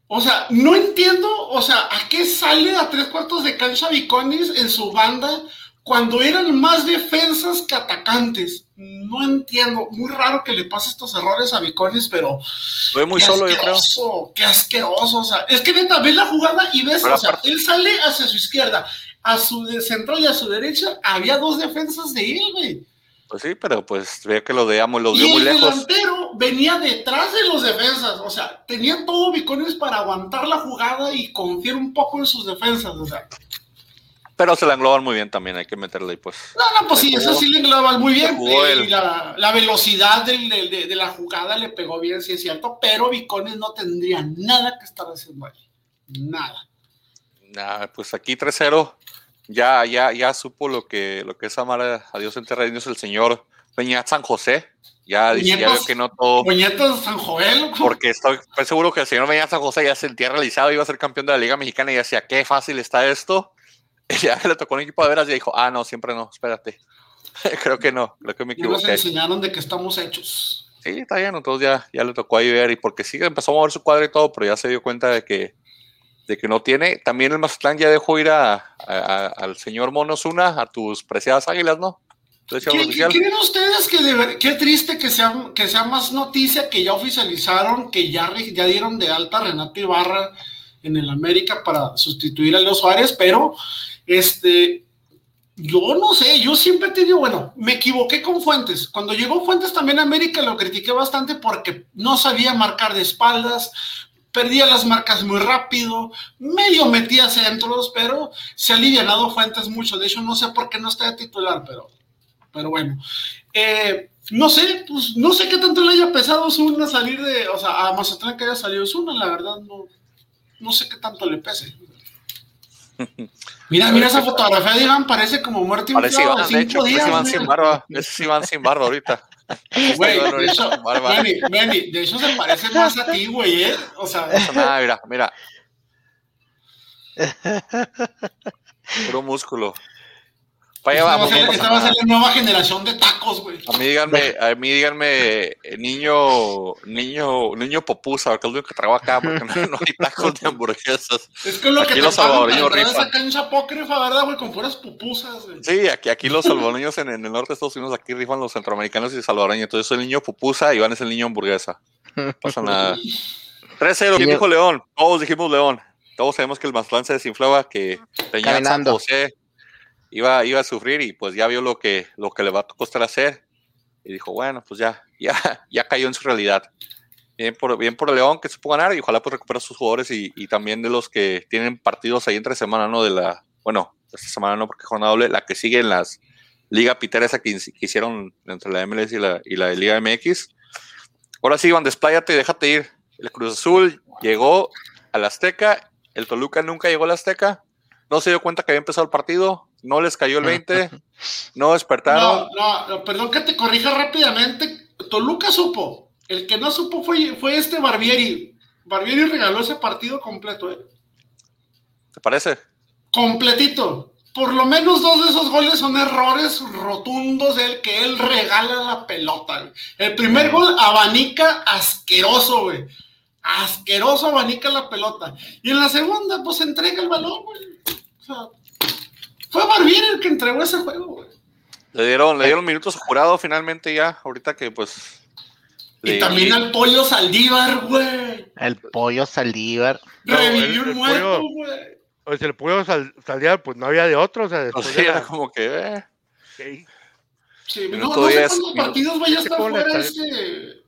O sea, no entiendo, o sea, ¿a qué sale a tres cuartos de cancha Viconis en su banda? Cuando eran más defensas que atacantes. No entiendo, muy raro que le pase estos errores a Viconis, pero. Fue muy solo, yo creo. Qué asqueroso, o sea, es que neta, ves la jugada y ves, pero o sea, aparte... él sale hacia su izquierda, a su centro y a su derecha, había dos defensas de él, güey. Pues sí, pero pues veo que lo veamos, lo vio muy lejos. el delantero venía detrás de los defensas, o sea, tenía todo Viconis para aguantar la jugada y confiar un poco en sus defensas, o sea. Pero se la engloban muy bien también, hay que meterle ahí, pues. No, no, pues sí, eso sí le engloban muy bien. Eh, la, la, velocidad del, de, de, la jugada le pegó bien, sí es cierto, pero Vicones no tendría nada que estar haciendo ahí. Nada. Nah, pues aquí 3-0, ya, ya, ya supo lo que, lo que es amar a Dios en terrenos el señor Peñat San José. Ya dice ya veo que no todo. Puñetos San Joel. Porque estoy, estoy seguro que el señor Peñat San José ya se sentía realizado, iba a ser campeón de la Liga Mexicana y decía, qué fácil está esto ya le tocó un equipo de veras y dijo, ah, no, siempre no, espérate. creo que no, creo que me equivoqué. Ya nos enseñaron de que estamos hechos. Sí, está bien, entonces ya, ya le tocó ahí ver, y porque sí empezó a mover su cuadro y todo, pero ya se dio cuenta de que, de que no tiene. También el Mazatlán ya dejó ir a, a, a, al señor Monosuna, a tus preciadas águilas, ¿no? ¿Qué, ¿Creen ustedes que de, qué triste que sea, que sea más noticia que ya oficializaron, que ya, ya dieron de alta a Renato Ibarra en el América para sustituir a Leo Suárez, pero este, yo no sé, yo siempre te digo, bueno, me equivoqué con Fuentes. Cuando llegó Fuentes también a América lo critiqué bastante porque no sabía marcar de espaldas, perdía las marcas muy rápido, medio metía centros, pero se ha alivianado Fuentes mucho. De hecho, no sé por qué no está de titular, pero, pero bueno. Eh, no sé, pues no sé qué tanto le haya pesado Zuna salir de, o sea, a Mazatlán que haya salido Zuna, la verdad no, no sé qué tanto le pese. Mira, mira esa fotografía de Iván, parece como muerte Parece Iván, de hecho, días, Iván sin barba. Ese es Iván sin barba ahorita. Güey, de hecho, de se parece más a ti, güey, ¿eh? O sea. Nada, mira, mira. Puro músculo. Para allá vamos. Esta va a ser la nueva generación de tacos, güey. A mí díganme, a mí díganme, niño, niño, niño popusa, porque es lo único que traigo acá, porque no, no, hay tacos de hamburguesas. Es que lo aquí que los salvadoreños rifan. esa cancha apócrifa, ¿verdad, güey? Con puras pupusas, güey. Sí, aquí, aquí los salvadoreños en, en, el norte de Estados Unidos, aquí rifan los centroamericanos y salvadoreños. Entonces soy el niño pupusa y Iván es el niño hamburguesa. No pasa nada. 3-0, ¿quién dijo León? Todos dijimos León. Todos sabemos que el Mazatlán se desinflaba, que Peña San José iba, iba a sufrir y pues ya vio lo que, lo que le va a costar hacer. Y dijo, bueno, pues ya, ya, ya cayó en su realidad. Bien por, bien por León que supo ganar y ojalá pues recupere a sus jugadores y, y, también de los que tienen partidos ahí entre semana, ¿no? De la, bueno, esta semana no porque jornada doble, la que sigue en las Liga Pitera esa que, que, hicieron entre la MLS y la, y la Liga MX. Ahora sí, Iván, despláyate y déjate ir. El Cruz Azul llegó al Azteca, el Toluca nunca llegó al Azteca, no se dio cuenta que había empezado el partido, no les cayó el 20, no despertaron. No, no, perdón que te corrija rápidamente. Toluca supo. El que no supo fue, fue este Barbieri. Barbieri regaló ese partido completo, ¿eh? ¿Te parece? Completito. Por lo menos dos de esos goles son errores rotundos del que él regala la pelota. Güey. El primer gol abanica asqueroso, güey. Asqueroso abanica la pelota. Y en la segunda, pues entrega el balón, güey. O sea, fue Barbieri el que entregó ese juego, güey. Le dieron, le dieron minutos a jurado finalmente ya, ahorita que pues y también al pollo Saldívar, güey. El pollo Saldívar. Revivió un muerto, güey. Pues el pollo sal, Saldívar, pues no había de otro, o sea, después o sea, de era como que, eh. Okay. Sí, no, no sé cuántos partidos vaya a estar fuera este,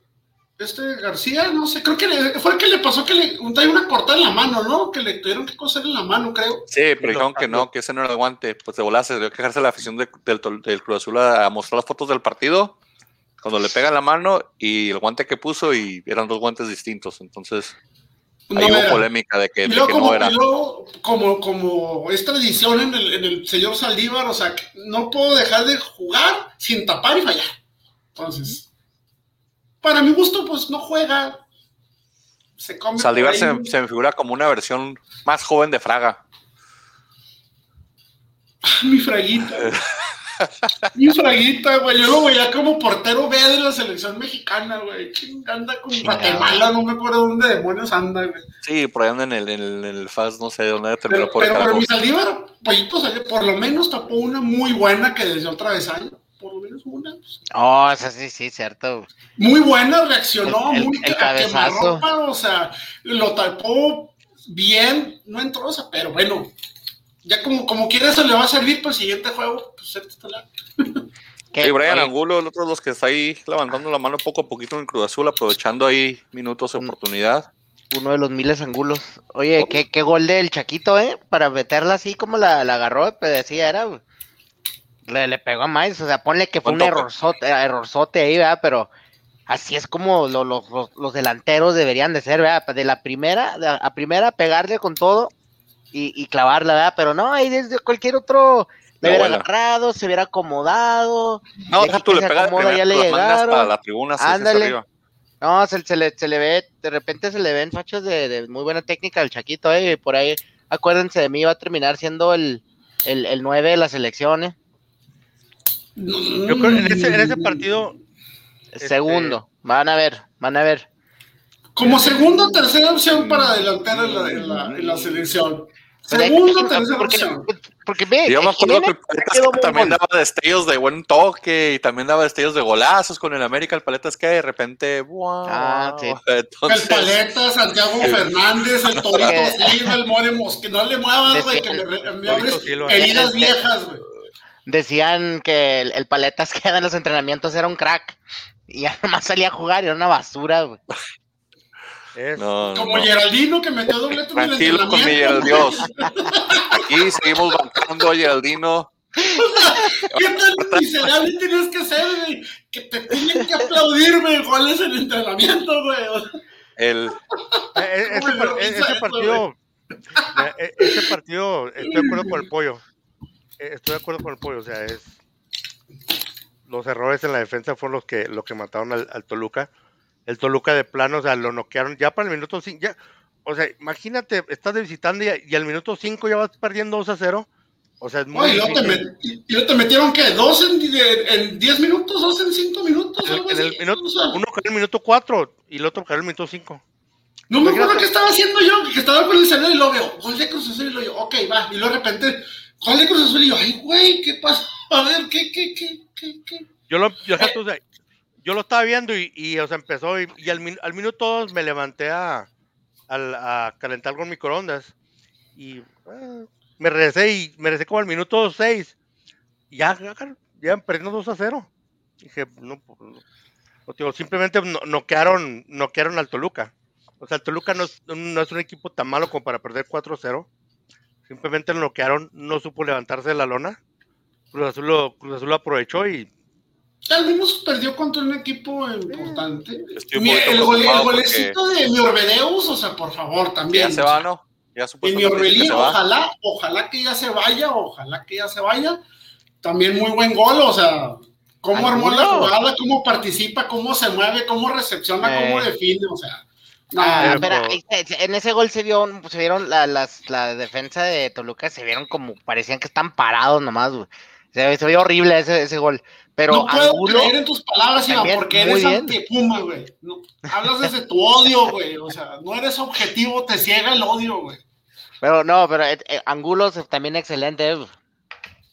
este García, no sé, creo que le, fue el que le pasó que le trae una cortada en la mano, ¿no? Que le tuvieron que coser en la mano, creo. Sí, pero dijeron que no, que ese no era el guante, pues de volar se debió quejarse la afición de, del, del Cruz Azul a, a mostrar las fotos del partido cuando le pega la mano y el guante que puso y eran dos guantes distintos, entonces no ahí hubo era. polémica de que, Y de luego, que como, no era. y luego, como, como es tradición en el, en el señor Saldívar, o sea, no puedo dejar de jugar sin tapar y fallar. Entonces, para mi gusto, pues no juega. Se come. Saldívar se, me figura como una versión más joven de Fraga. Mi fraguita. Mi fraguita, güey. Yo lo veía como portero B de la selección mexicana, güey. ¿Quién anda con Guatemala? No me acuerdo dónde demonios anda, güey. Sí, por ahí anda en el, en el, en el FAS, no sé de dónde terminó Pero, por pero, pero mi Saldívar, Pollito por lo menos tapó una muy buena que desde otra vez año. Por lo menos una. pues, Oh, eso sí, sí, cierto. muy buena, reaccionó, El- el- muy el cabezazo. quemarropa, o sea, lo tapó bien, no entró, o sea, pero bueno, ya como, como quiera eso le va a servir para el siguiente juego, pues ser titular. Y Brian Angulo, el otro de los que está ahí levantando la mano poco a poquito en el Cruz Azul, aprovechando ahí minutos de Mm. oportunidad. uno de los miles angulos. Oye, ¿qué, qué gol del Chaquito, ¿eh? Para meterla así como la, la agarró, pero decía, era... Le, le pegó a más, o sea, ponle que fue un errorzote, errorzote ahí, ¿verdad? Pero así es como lo- lo- los- los delanteros deberían de ser, ¿verdad? De la primera, a primera pegarle con todo y, y clavarla, ¿verdad? Pero no, ahí desde cualquier otro le hubiera agarrado, se hubiera acomodado. No, deja tú, le pegas acomoda, ya le lo llegaron. para la tribuna, Ándale. No, se, se le, se le ve, de repente se le ven fachos de, de muy buena técnica al Chaquito, eh, y por ahí, acuérdense de mí, va a terminar siendo el, el, el 9 de la selección, eh. Yo creo que en ese, en ese partido, Este- Segundo, van a ver, van a ver. Como segunda o tercera opción para adelantar en la, en la, en la selección. Segunda o tercera porque, opción. porque ve, Yo me acuerdo que el Paletas que también daba destellos de buen toque y también daba destellos de golazos con el América. El Paletas que de repente, wow. Ah, sí. Entonces, El Paleta, Santiago Fernández, el Torito Silva, el More Mosque. No le muevas, güey, que me, me abres heridas Este- viejas, güey. Decían que el, el Paletas que en los entrenamientos era un crack. Y ya nomás salía a jugar y era una basura, güey. es, no, Como no. Geraldino que metió doblete en el Tranquilo con mi entrenamiento. Dios. Aquí seguimos bancando a Geraldino. ¿Qué tan miserable tienes que ser, güey? Que te tienen que aplaudir, güey, goles en entrenamiento, güey. El, eh, eh, ese, ¿Cómo le par- lo eh, hizo ese eso, partido, eh, ese partido, estoy de acuerdo con el pollo. Eh, Estoy de acuerdo con el pollo, o sea, es los errores en la defensa fueron los que, lo que mataron al, al Toluca. El Toluca de plano, o sea, lo noquearon ya para el minuto 5. Ya, o sea, imagínate, estás de visitante y, y al minuto 5 ya vas perdiendo 2 a 0. O sea, es muy Oye, y luego met- y- y luego te metieron, ¿qué? ¿Dos en, en 10 minutos? ¿Dos en 5 minutos? El- algo en el así? minuto, O sea, uno cayó en el minuto 4 y el otro cayó en el minuto 5. No me acuerdo qué estaba haciendo yo, que estaba con el celular y lo veo, gol de Cruz Azul y lo yo, ok, va, y luego de repente, de Cruz Azul y yo, ay, güey, ¿qué pasa? A ver, ¿qué, qué, qué, qué, qué? Yo lo, yo, o sea, yo lo estaba viendo y, y, o sea, empezó y, y al, al minuto 2 me levanté a, al- a calentar con microondas y eh, me regresé y me regresé como al minuto 6 ya, ya, ya perdiendo 2 a 0. Dije, no, pues, no, no, digo, simplemente no- noquearon, noquearon al Toluca. O sea, el Toluca no es, no es un equipo tan malo como para perder 4-0. Simplemente lo noquearon, no supo levantarse de la lona. Cruz Azul lo, Cruz Azul lo aprovechó y Al menos perdió contra un equipo importante. Mi- poquito el, gole- el golecito de mi Orbedeus, o sea, por favor, también. Ya se va, ¿no? Ya Y va. ojalá, ojalá que ya se vaya, ojalá que ya se vaya. También muy buen gol, o sea, cómo armó la jugada, cómo participa, cómo se mueve, cómo recepciona, Eh. cómo define, o sea. No, Ah, espera, ahí en ese gol se vio, se vieron la, las, la defensa de Toluca, se vieron como, parecían que están parados nomás, güey. Se, se vio horrible ese, ese gol. Pero no puedo Angulo, creer en tus palabras, Iván, también, porque eres antipuma, güey. No, hablas desde tu odio, güey. O sea, no eres objetivo, te ciega el odio, güey. pero no, pero eh, eh, Angulo se- también excelente. güey.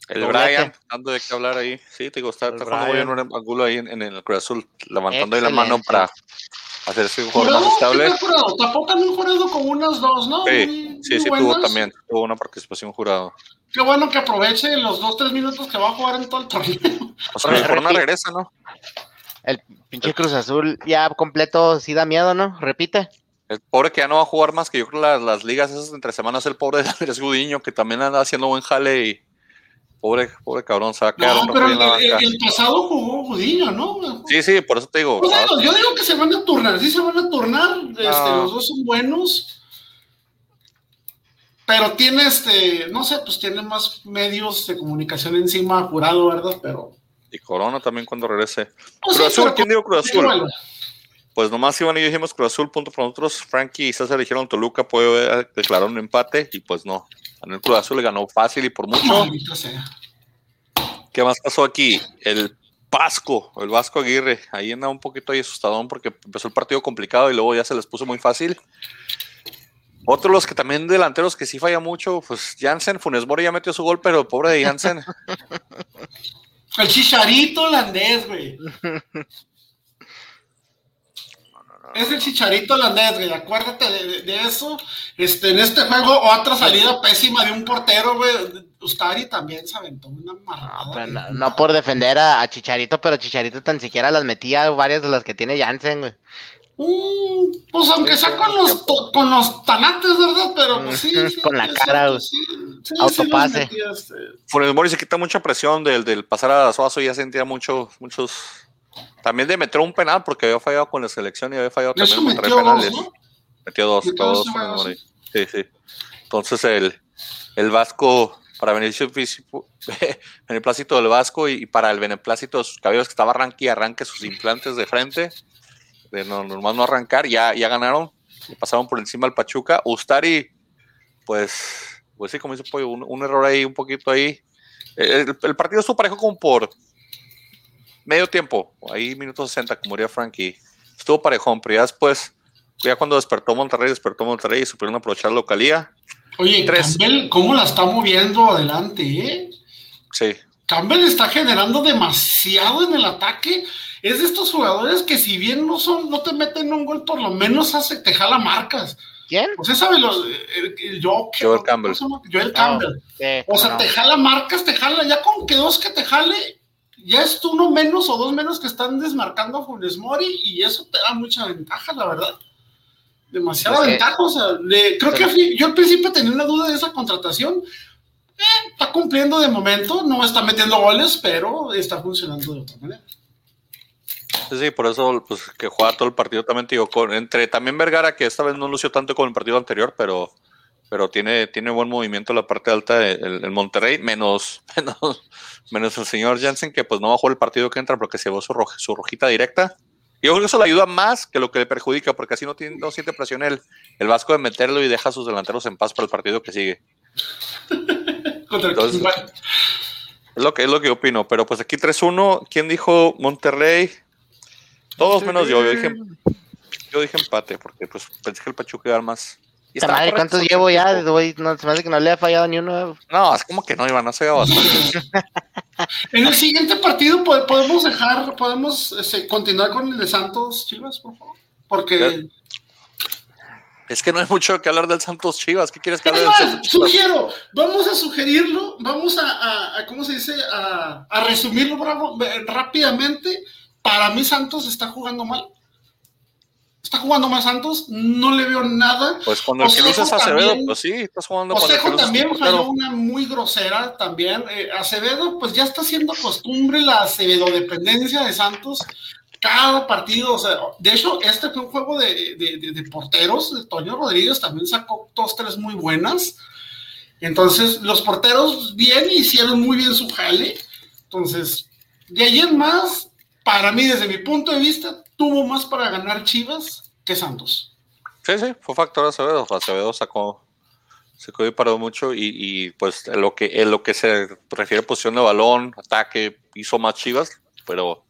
El Doblete. Brian, dando de qué hablar ahí. Sí, te digo, está, está jugando muy bien un ángulo ahí en, en el Cruz Azul, levantando ahí la mano para hacerse un jugador Jurado, más estable. Tapó también jurado con unas dos, ¿no? Sí, Muy- sí, muy sí, tuvo también, tuvo una participación jurado. Qué bueno que aproveche los dos, tres minutos que va a jugar en todo el torneo. O sea, Oye, Corona regresa, ¿no? El pinche Cruz Azul ya completo sí da miedo, ¿no? Repite. El pobre que ya no va a jugar más, que yo creo las, las ligas esas entre semanas, el pobre de Andrés Gudiño, que también anda haciendo buen jale y pobre, pobre cabrón, se va a quedar No, pero el, pasado jugó Gudiño, ¿no? Sí, sí, por eso te digo. O sea, ah, yo digo que se van a turnar, sí se van a turnar, este, los dos son buenos, pero tiene este, no sé, pues tiene más medios de comunicación encima jurado, ¿verdad? Pero Y Corona también cuando regrese. Pues Cruz sí, Azul, ¿quién dijo Cruz Azul? bueno. Pues nomás Iván y yo dijimos Cruz Azul, punto para nosotros. Frankie y César dijeron Toluca puede declarar un empate y pues no. Ganó el Cruz Azul le ganó fácil y por mucho. ¿Qué más pasó aquí? El Vasco, el Vasco Aguirre, ahí anda un poquito ahí asustadón porque empezó el partido complicado y luego ya se les puso muy fácil. Otros los que también delanteros que sí falla mucho, pues Jansen, Funes Mori ya metió su gol, pero pobre de Jansen. El chicharito holandés, güey. Es el chicharito holandés, güey. Acuérdate de, de- de eso. Este, en este juego, otra salida pésima de un portero, güey. Ustari también se aventó una marrada. No, no por defender a, a Chicharito, pero Chicharito tan siquiera las metía varias de las que tiene Jansen, güey. Mm, pues aunque sea con los, to- con los tanates, ¿verdad? Pero pues sí. sí, Con la cara, güey. sí, sí, Autopase. este. Funes Mori se quita mucha presión del, del pasar a Suazo, ya sentía mucho, muchos. También de meter un penal porque había fallado con la selección y había fallado también contra metió dos, penales. ¿no? Metió dos, Metió todos dos Mori. Sí, sí. Entonces el, el Vasco, para beneficio físico, beneplácito del Vasco y, y para el beneplácito de sus cabellos que estaba arranque y arranque sus implantes de frente, de no, normal no arrancar, ya, ya ganaron, y pasaron por encima al Pachuca. Ustari, pues, pues sí, como dice Pollo, un, un error ahí, un poquito ahí. El, el partido estuvo parejo como por medio tiempo, ahí minutos 60, como diría Frankie. Estuvo parejón, pero ya después, ya cuando despertó Monterrey, despertó Monterrey y supieron aprovechar la localía. Oye, Tres. Campbell, ¿cómo la está moviendo adelante, eh? Sí, Campbell está generando demasiado en el ataque. Es de estos jugadores que si bien no son, no te meten un gol, por lo menos hace, te jala marcas. ¿Quién? Usted sabe los, el, el Joker, Joel ¿cómo Campbell. Joel Campbell. Sí, O sea, no. te jala marcas, te jala, ya con que dos que te jale, ya es uno menos o dos menos que están desmarcando a Funes Mori y eso te da mucha ventaja, la verdad. Demasiada Pues, eh, ventaja, o sea, le- creo que yo al principio tenía una duda de esa contratación. Eh, está cumpliendo de momento, no está metiendo goles, pero está funcionando de otra manera. sí, sí, por eso pues, que juega todo el partido también, digo, con, entre también Vergara, que esta vez no lució tanto con el partido anterior, pero, pero tiene, tiene buen movimiento la parte alta del el Monterrey, menos, menos, menos el señor Jansen, que pues no bajó el partido que entra porque se llevó su, roj- su rojita directa. Yo creo que eso le ayuda más que lo que le perjudica, porque así no, tiene, no siente presión el, el Vasco de meterlo y deja a sus delanteros en paz para el partido que sigue. Entonces-. Es lo que, es lo que opino, pero pues aquí 3-1, ¿quién dijo Monterrey? Todos menos yo, yo dije, yo dije empate, porque pues pensé que el Pachuca iba a dar más. Y Esta madre, ¿cuántos llevo ya? no, se me hace que no le ha fallado ni uno. No, es como que no, Iván, no se iba bastante. En el siguiente partido po- podemos dejar, podemos este, continuar con el de Santos Chivas, por favor. Porque Es que no hay mucho que hablar del Santos Chivas. ¿Qué quieres que hable del más, Santos Chivas? sugiero, vamos a sugerirlo, vamos a, a- a- ¿cómo se dice? A, a resumirlo bravo, rápidamente. Para mí Santos está jugando mal. Está jugando mal Santos, no le veo nada. Pues cuando el que Osejo luces Acevedo, también- pues sí, estás jugando el que Osejo luces también tu falló una muy grosera también. Eh, Acevedo, pues ya está haciendo costumbre la Acevedo dependencia de Santos. Cada partido, o sea, de hecho, este fue un juego de, de- de- de porteros. Toño Rodríguez también sacó dos, tres muy buenas. Entonces, los porteros bien hicieron muy bien su jale. Entonces, de ahí en más, para mí, desde mi punto de vista, tuvo más para ganar Chivas que Santos. Sí, sí, fue factor Acevedo. Acevedo sacó, sacó y paró mucho y, y, pues en lo que en lo que se refiere a posición de balón, ataque, hizo más Chivas, pero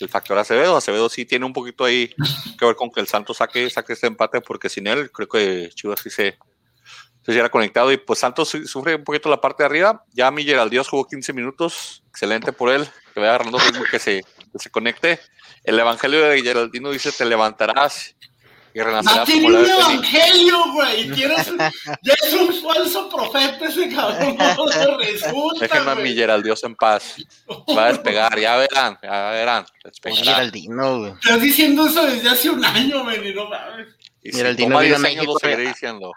el factor Acevedo, Acevedo sí tiene un poquito ahí que ver con que el Santos saque, saque este empate, porque sin él creo que Chivas sí se, se hubiera conectado y pues Santos su- sufre un poquito la parte de arriba. Ya mi Geraldíos jugó 15 minutos, excelente por él, que vaya agarrando ritmo que se, que se conecte. El Evangelio de Geraldino dice, te levantarás y No renacerás tiene como la un ave fénix". evangelio, güey. Ya es un falso profeta ese cabrón. no resulta, Déjenme a mi. Geraldios en paz. Va a despegar, ya verán, ya verán. Despegará. Geraldino, güey. Estás diciendo eso desde hace un año, güey. y no mames. Y si Geraldino vino a 10 años lo México, seguiré diciendo.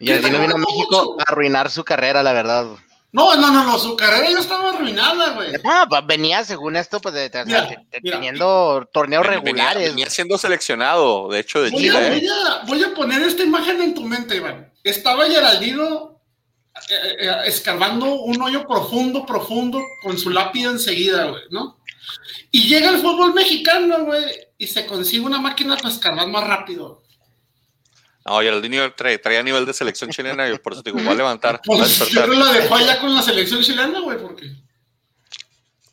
Geraldino vino a. México a arruinar su carrera, la verdad. güey. No, no, no, no. Su carrera ya estaba arruinada, güey. Ah, venía, según esto, pues de, de- Mira, de- de- mira. teniendo torneos Venía- regulares. Venía siendo seleccionado, de hecho, de Voy a, Chile. ¿eh? voy, a, voy a poner esta imagen en tu mente, Iván. Estaba Geraldino eh, eh, escarbando un hoyo profundo, profundo, con su lápida enseguida, güey, ¿no? Y llega el fútbol mexicano, güey, y se consigue una máquina para escarbar más rápido. No, Geraldino trae- traía nivel de selección chilena y por eso te digo, va a levantar, va a Pues yo la dejó allá con la selección chilena, güey, porque. va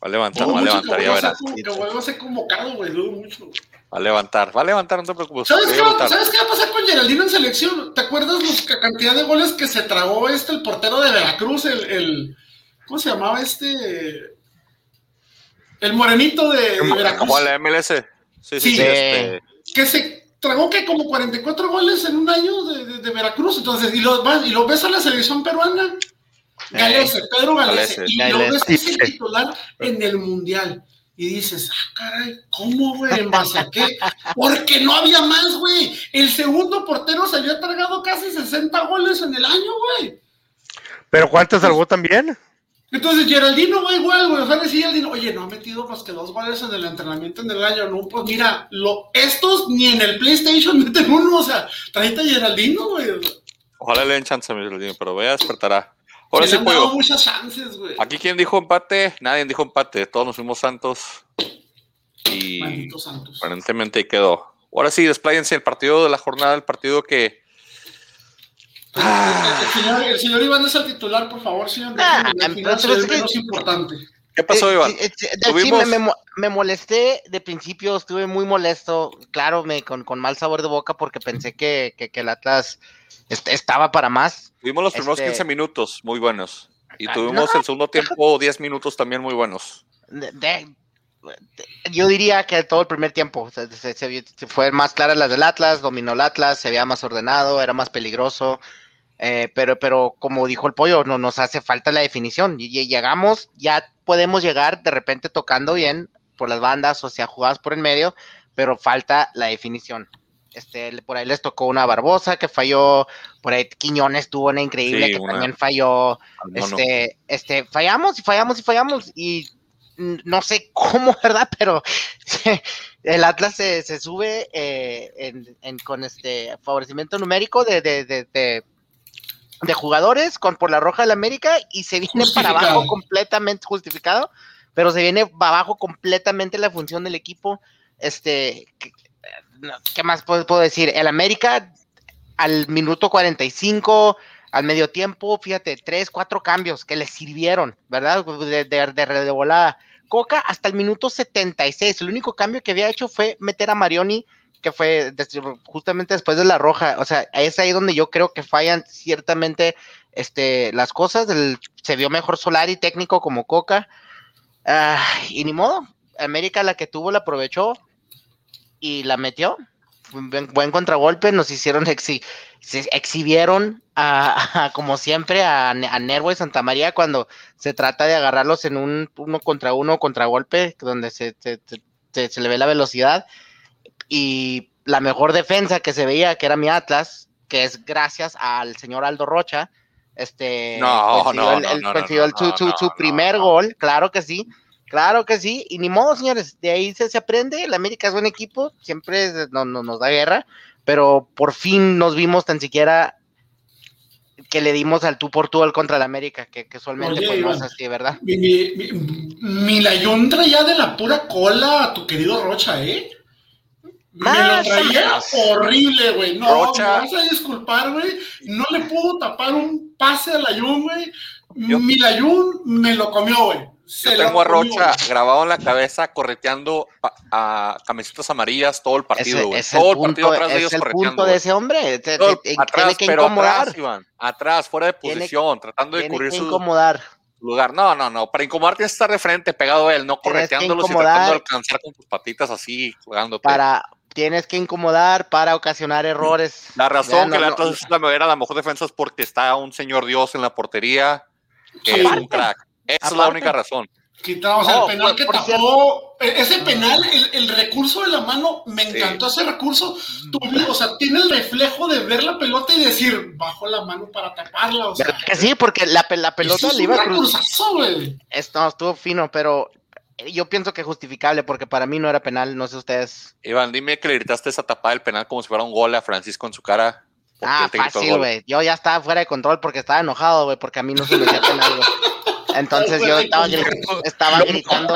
a levantar, va a levantar, ya a verás. vuelva a ser convocado, güey, dudo mucho. Va a levantar, va a levantar, no te preocupes. ¿Sabes va a qué, va- levantar. ¿Sabes qué va a pasar con Geraldino en selección? ¿Te acuerdas la cantidad de goles que se tragó este, el portero de Veracruz, el, el ¿cómo se llamaba este? El morenito de, de Veracruz. Como la MLS. Sí, sí, Sí. sí. este, Que se tragó que como 44 goles en un año de, de- de Veracruz. Entonces, y lo, vas- y lo ves a la selección peruana. Galese, Pedro Galese. Y lo ves que es el titular en el Mundial. Y dices, ah, caray, ¿cómo, güey? ¿En base a qué? Porque no había más, güey. El segundo portero se había tragado casi 60 goles en el año, güey. Pero ¿cuántas salvó también? Entonces Geraldino va igual, güey. O sea, decía Geraldino, oye, no ha metido más que dos goles en el entrenamiento en el año. No, pues mira, lo, estos ni en el PlayStation meten uno. O sea, tráete a Geraldino, güey. Ojalá le den chance a mi Geraldino, pero vaya despertará. Ahora sí, pollo. muchas chances, güey. Aquí quién dijo empate, nadie dijo empate, todos nos fuimos santos. Y Santos. aparentemente ahí quedó. Ahora sí, despláyense el partido de la jornada, el partido que. Ah. El, señor, el señor Iván es el titular, por favor, señor. Ah, final, pero es que- menos importante. ¿Qué pasó, Eh, Iván? eh, eh, sí, Tuvimos- me, me mo- me molesté de principio, estuve muy molesto, claro, me con, con mal sabor de boca porque pensé que, que, que el Atlas est- estaba para más. Tuvimos los primeros este- 15 minutos muy buenos. Y Ah, tuvimos no, el segundo tiempo 10 minutos también muy buenos. De- de- de- yo diría que todo el primer tiempo se, se- se vio- se fue más claras las del Atlas, dominó el Atlas, se veía más ordenado, era más peligroso. Eh, pero, pero como dijo el pollo, no nos hace falta la definición. Y, y llegamos, ya podemos llegar de repente tocando bien por las bandas, o sea, jugadas por el medio, pero falta la definición. Este, por ahí les tocó una Barbosa que falló, por ahí Quiñones tuvo una increíble Sí, que una- también falló. No, no. Este, este, fallamos y fallamos y fallamos y no sé cómo, ¿verdad? Pero el Atlas se, se sube eh, en, en- con este favorecimiento numérico de, de, de, de- de jugadores con por la roja del América y se viene para abajo completamente justificado, pero se viene para abajo completamente la función del equipo. Este, ¿qué, no, ¿qué más puedo, puedo decir? El América al minuto 45, al medio tiempo, fíjate, tres, cuatro cambios que le sirvieron, ¿verdad? De, de, de, de volada. Coca hasta el minuto 76. El único cambio que había hecho fue meter a Marioni, que fue justamente después de la roja. O sea, es ahí donde yo creo que fallan ciertamente este, las cosas. Se vio mejor Solari técnico como Coca. Ah, y ni modo. América la que tuvo la aprovechó y la metió. buen contragolpe, nos hicieron, exhi exhibieron a, como siempre a, a Nervo y Santa María cuando se trata de agarrarlos en un uno contra uno contragolpe, donde se, se, se, le ve la velocidad. Y la mejor defensa que se veía, que era mi Atlas, que es gracias al señor Aldo Rocha, este no, consiguió, no, el, no, consiguió su, su, su primer gol, claro que sí, claro que sí, y ni modo, señores, de ahí se, se aprende, el América es buen equipo, siempre no, no, nos da guerra, pero por fin nos vimos tan siquiera que le dimos al tú por tú al contra el América, que, que usualmente Oye, pues, no es Iván, así, ¿verdad? Mi, mi, mi, mi Layón traía de la pura cola a tu querido Rocha, ¿eh? Me lo Más o traía horrible, güey. No, Rocha. me vas a disculpar, güey. No le pudo tapar un pase a Layún, güey. Mi Layún me lo comió, güey. Se Yo lo tengo a Rocha grabado en la cabeza correteando a, a camisetas amarillas todo el partido, güey. Todo el punto, partido atrás de es ellos el correteando. punto de ese hombre, te- Todo el- te- te- atrás, tiene que pero incomodar, atrás, Iván. Atrás, fuera de Tiene- posición, tratando de cubrir su incomodar. lugar. No, no, no. Para incomodar tienes que estar de frente, pegado a él, no correteándolos y tratando de alcanzar con tus patitas así, jugándote. para tienes que incomodar para ocasionar errores. La Ya razón no- que el no- Atlas es la, era la mejor defensa es porque está un señor Dios en la portería, que Sí. es un crack. Esa es la única razón. Quitamos No, el penal que tapó. e- Ese penal, el, el recurso de la mano, me Sí. encantó ese recurso. O sea, tiene el reflejo de ver la pelota y decir, bajo la mano para taparla. O sea, ¿Verdad que sí? Porque la, la pelota le iba un a cruzar. Esto estuvo fino, pero yo pienso que justificable porque para mí no era penal, no sé ustedes. Iván, dime que le gritaste esa tapada del penal como si fuera un gol a Francisco en su cara. Ah, el fácil, güey. Yo ya estaba fuera de control porque estaba enojado, güey, porque a mí no se me hacía penal, güey. Entonces yo estaba, estaba gritando,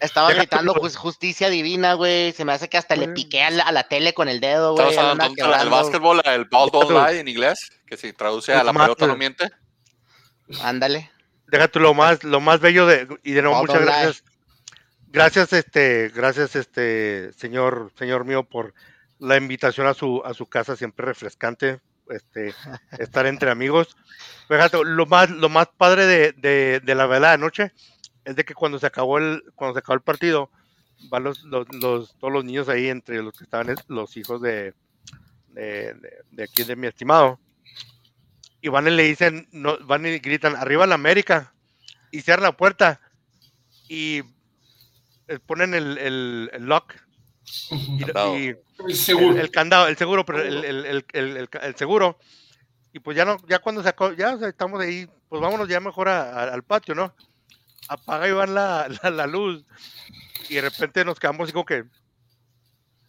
estaba gritando pues, justicia divina, güey. Se me hace que hasta le piqué a la, a la tele con el dedo, güey. Quebrando. básquetbol, el ball don't lie en inglés, que se traduce a la pelota no miente. Ándale. Déjate lo más, lo más bello de, y de nuevo, muchas gracias. Gracias, este, gracias, este, señor, señor mío, por la invitación a su, a su casa, siempre refrescante, este, estar entre amigos. Fíjate, lo más, lo más padre de, de, de la velada de anoche es de que cuando se acabó el, cuando se acabó el partido, van los, los, los- todos los niños ahí, entre los que estaban es- los hijos de, de, de- de aquí de mi estimado, y van y le dicen, no, van y gritan, arriba la América, y cierran la puerta, y eh, ponen el, el, el lock, y, y- El seguro. el, el candado, el seguro, pero el, el, el, el, el- el seguro. Y pues ya no, ya cuando sacó, ya o sea, estamos ahí, pues vámonos ya mejor a- a- al patio, ¿no? Apaga Iván la, la, la luz. Y de repente nos quedamos así como que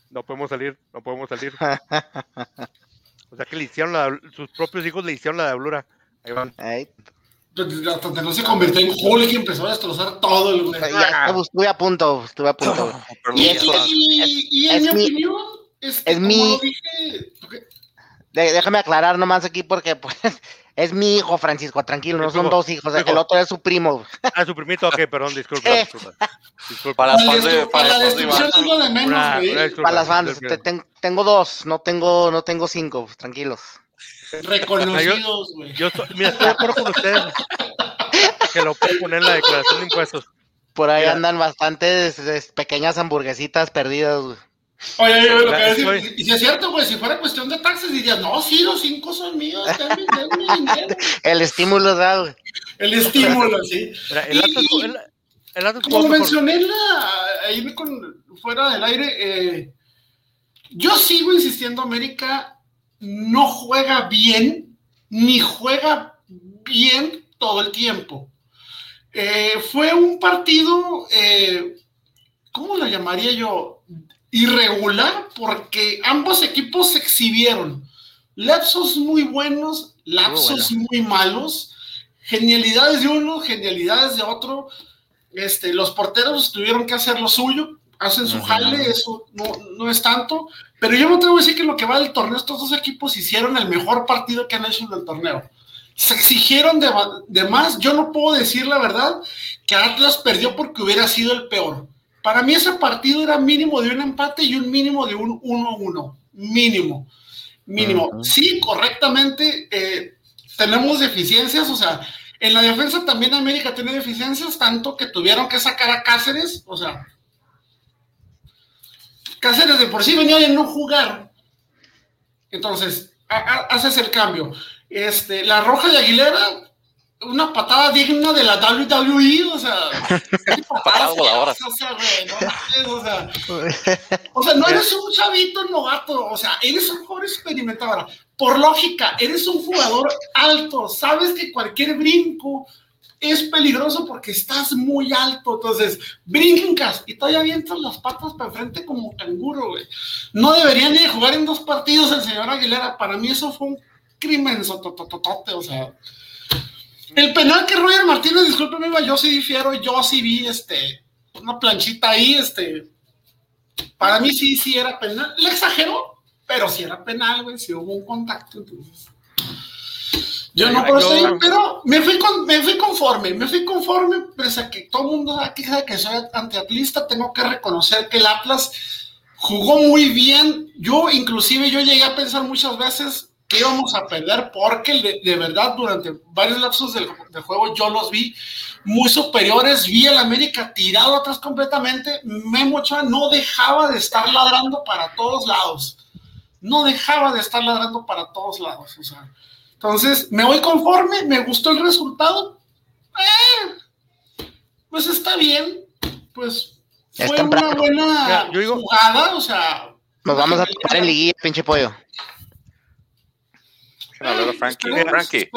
no podemos salir, no podemos salir. O sea que le hicieron la, sus propios hijos le hicieron la diablura. Ahí van. Ahí. Hasta que no se convirtió en Hulk y empezó a destrozar todo el. Ya estuve, a punto, estuve a punto. Y, Y es- y- y en es mi, opinión, es que es como mi- lo dije, De- déjame aclarar nomás aquí porque pues es mi hijo Francisco, tranquilo, no son dos hijos, el hijo. otro es su primo. Ah, su primito, ok, perdón, disculpa. Disculpa, disculpa. Para las fans de, para las fans Para las te- ten- tengo dos, no tengo, no tengo cinco, tranquilos. Reconocidos, güey. Yo estoy, mira, estoy de acuerdo con ustedes que lo puedo poner en la declaración de impuestos. Por ahí Mira. andan bastantes es, pequeñas hamburguesitas perdidas. güey. Oye, oye, lo que decir, y si es cierto, güey, si fuera cuestión de taxes, dirías, no, sí, los cinco son míos, denme, denme dinero. El estímulo da, güey. El estímulo, sí. El Y- el, el Como mencioné en la, ahí con, fuera del aire, eh, yo sigo insistiendo, América no juega bien, ni juega bien todo el tiempo. Eh, fue un partido, eh, ¿cómo lo llamaría yo? Irregular, porque ambos equipos se exhibieron. Lapsos muy buenos, lapsos muy malos, genialidades de uno, genialidades de otro. Este, los porteros tuvieron que hacer lo suyo, hacen su jale, eso no, no es tanto. Pero yo me atrevo a decir que en lo que va del torneo, estos dos equipos hicieron el mejor partido que han hecho en el torneo. Se exigieron de más. Yo no puedo decir la verdad que Atlas perdió porque hubiera sido el peor. Para mí ese partido era mínimo de un empate y un mínimo de un 1-1. Mínimo. Mínimo. Sí, correctamente. eh, tenemos deficiencias, o sea, en la defensa también América tiene deficiencias, tanto que tuvieron que sacar a Cáceres, o sea, Cáceres de por sí venía de no jugar. Entonces, haces el cambio. Este, la roja de Aguilera, una patada digna de la WWE, o sea, patadas o sea, no, o, sea, o sea, no eres un chavito novato, o sea, eres un jugador experimentado. por lógica, eres un jugador alto, sabes que cualquier brinco es peligroso porque estás muy alto, entonces brincas y todavía avientas las patas para enfrente como canguro, güey. No deberían ni jugar en dos partidos el señor Aguilera, para mí eso fue un crimen, o sea el penal que Roger Martínez, discúlpeme, yo sí difiero, yo sí vi este, una planchita ahí, este, para mí sí, sí era penal. Le exagero, pero sí era penal, güey, si hubo un contacto, entonces. Yo no puedo seguir, pero me fui, con, me fui conforme, me fui conforme, pese a que todo el mundo aquí sabe que soy antiatlista, tengo que reconocer que el Atlas jugó muy bien. Yo, inclusive, yo llegué a pensar muchas veces que íbamos a perder porque de, verdad durante varios lapsos del, juego yo los vi muy superiores, vi al América tirado atrás completamente, Memo Ochoa no dejaba de estar ladrando para todos lados, no dejaba de estar ladrando para todos lados, o sea, entonces me voy conforme, me gustó el resultado, eh, pues está bien, pues fue una buena jugada, o sea... Nos vamos a tocar en liguilla, pinche pollo. Frankie.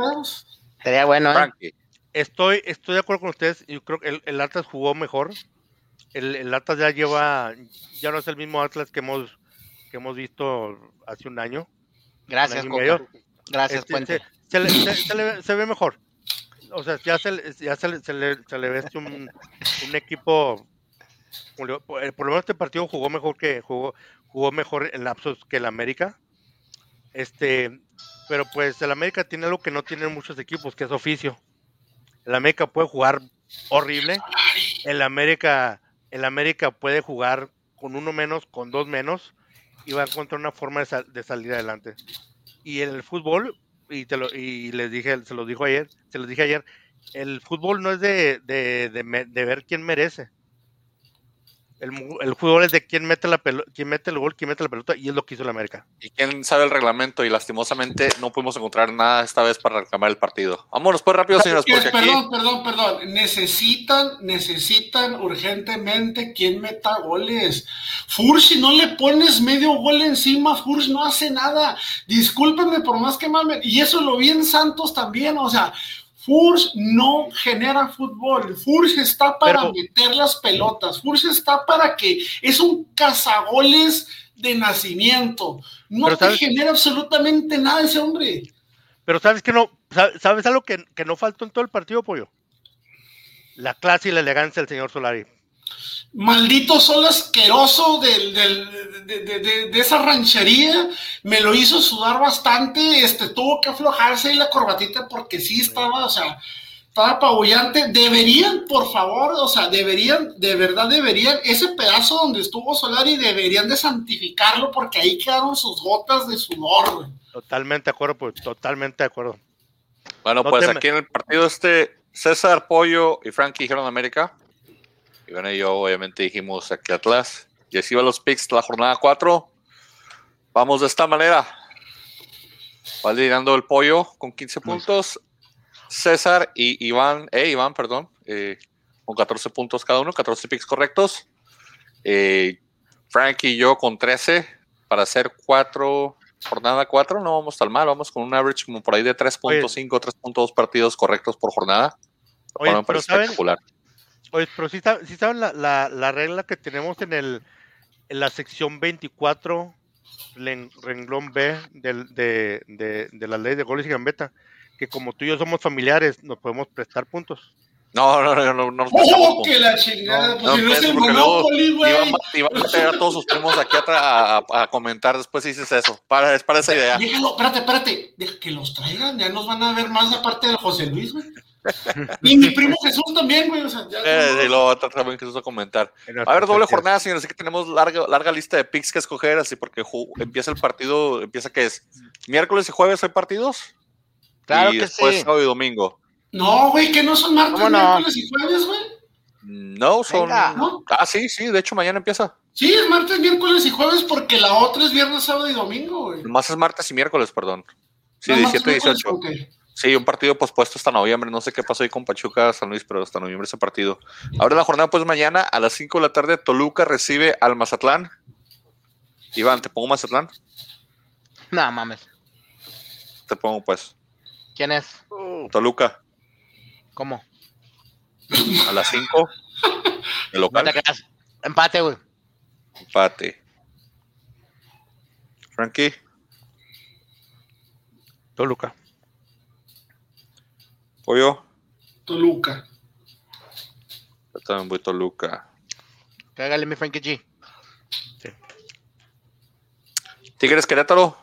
Sería bueno, ¿eh? Estoy, estoy de acuerdo con ustedes. Yo creo que el, el Atlas jugó mejor. El, el, Atlas ya lleva, ya no es el mismo Atlas que hemos, que hemos visto hace un año. Gracias, Gracias, este, Se, ve mejor. O sea, ya se, ya se, le, se le ve este un, un equipo. Por lo menos este partido jugó mejor que jugó, jugó mejor en lapsos que el América. Este, pero pues el América tiene algo que no tienen muchos equipos, que es oficio. El América puede jugar horrible. El América, el América puede jugar con uno menos, con dos menos, y va a encontrar una forma de, salir adelante. Y en el fútbol, y te lo, y les dije, se lo dijo ayer, se los dije ayer, el fútbol no es de, de, de ver quién merece. El, el, fútbol es de quién mete, la quién mete el gol, quién mete la pelota, y es lo que hizo la América. Y quién sabe el reglamento, y lastimosamente no pudimos encontrar nada esta vez para reclamar el partido. Vámonos pues rápido, señores. perdón, perdón, perdón. Necesitan, necesitan urgentemente quién meta goles. Furch, si no le pones medio gol encima, Furch no hace nada. Discúlpenme por más que mal Y eso lo vi en Santos también, o sea, Furs no genera fútbol. Furs está para meter las pelotas. Furs está para que es un cazagoles de nacimiento. No te genera absolutamente nada ese hombre. Pero sabes que no, sabes algo que, que no faltó en todo el partido, pollo. La clase y la elegancia del señor Solari maldito sol asqueroso de, esa ranchería, me lo hizo sudar bastante, este, tuvo que aflojarse y la corbatita porque sí estaba, o sea, estaba apabullante. Deberían, por favor, o sea, deberían, de verdad deberían, ese pedazo donde estuvo Solari, deberían de santificarlo porque ahí quedaron sus gotas de sudor. Totalmente de acuerdo, pues, totalmente de acuerdo. Bueno, pues aquí en el partido este, César Pollo y Frankie dijeron América. Y bueno, yo obviamente dijimos aquí Atlas. Y así van los picks de la jornada 4. Vamos de esta manera. Va liderando el pollo con 15 puntos. César y Iván, eh, Iván, perdón, eh, con 14 puntos cada uno, 14 picks correctos. Eh, Frank y yo con 13 para hacer 4, jornada 4, no vamos tan mal, vamos con un average como por ahí de 3.5, 3.2 partidos correctos por jornada. Oye, pero espectacular. Oye, pero si saben la, la, la, regla que tenemos en, el, en la sección 24, renglón B del, de, de, de, la ley de goles y gambeta, que como tú y yo somos familiares, nos podemos prestar puntos. No, no, no, no. no ¡Oh, que la chingada! No, pues si no es el Monopoly, güey. Iban a meter a todos sus primos aquí a, a, a, comentar después si dices eso. Para, es para esa idea. Déjalo, espérate, espérate. Deja que los traigan, ya nos van a ver más aparte de José Luis, güey. Y mi primo Jesús también, güey. O sea, ya eh, y luego también Jesús a comentar. A ver, doble jornada, señores. Así que tenemos larga, larga lista de picks que escoger, así porque empieza el partido, empieza que es miércoles y jueves hay partidos. Claro y que después sí. sábado y domingo. No, güey, que no son martes, miércoles y jueves, güey. No, son. Ah, sí, sí, de hecho mañana empieza. Sí, es martes, miércoles y jueves porque la otra es viernes, sábado y domingo, güey. Más es martes y miércoles, perdón. Sí, No, martes, 17 y miércoles, 18. ok. Sí, un partido pospuesto hasta noviembre. No sé qué pasó ahí con Pachuca, San Luis, pero hasta noviembre ese partido. Ahora la jornada, pues mañana a las 5 de la tarde, Toluca recibe al Mazatlán. Iván, ¿te pongo Mazatlán? No mames. Te pongo, pues, ¿Quién es? Toluca ¿Cómo? a las 5. El No local, te creas. Empate, güey. empate. Frankie, Toluca. Pollo. Toluca. Yo también voy Toluca. Pégale mi Frankie G. Tigres Querétaro.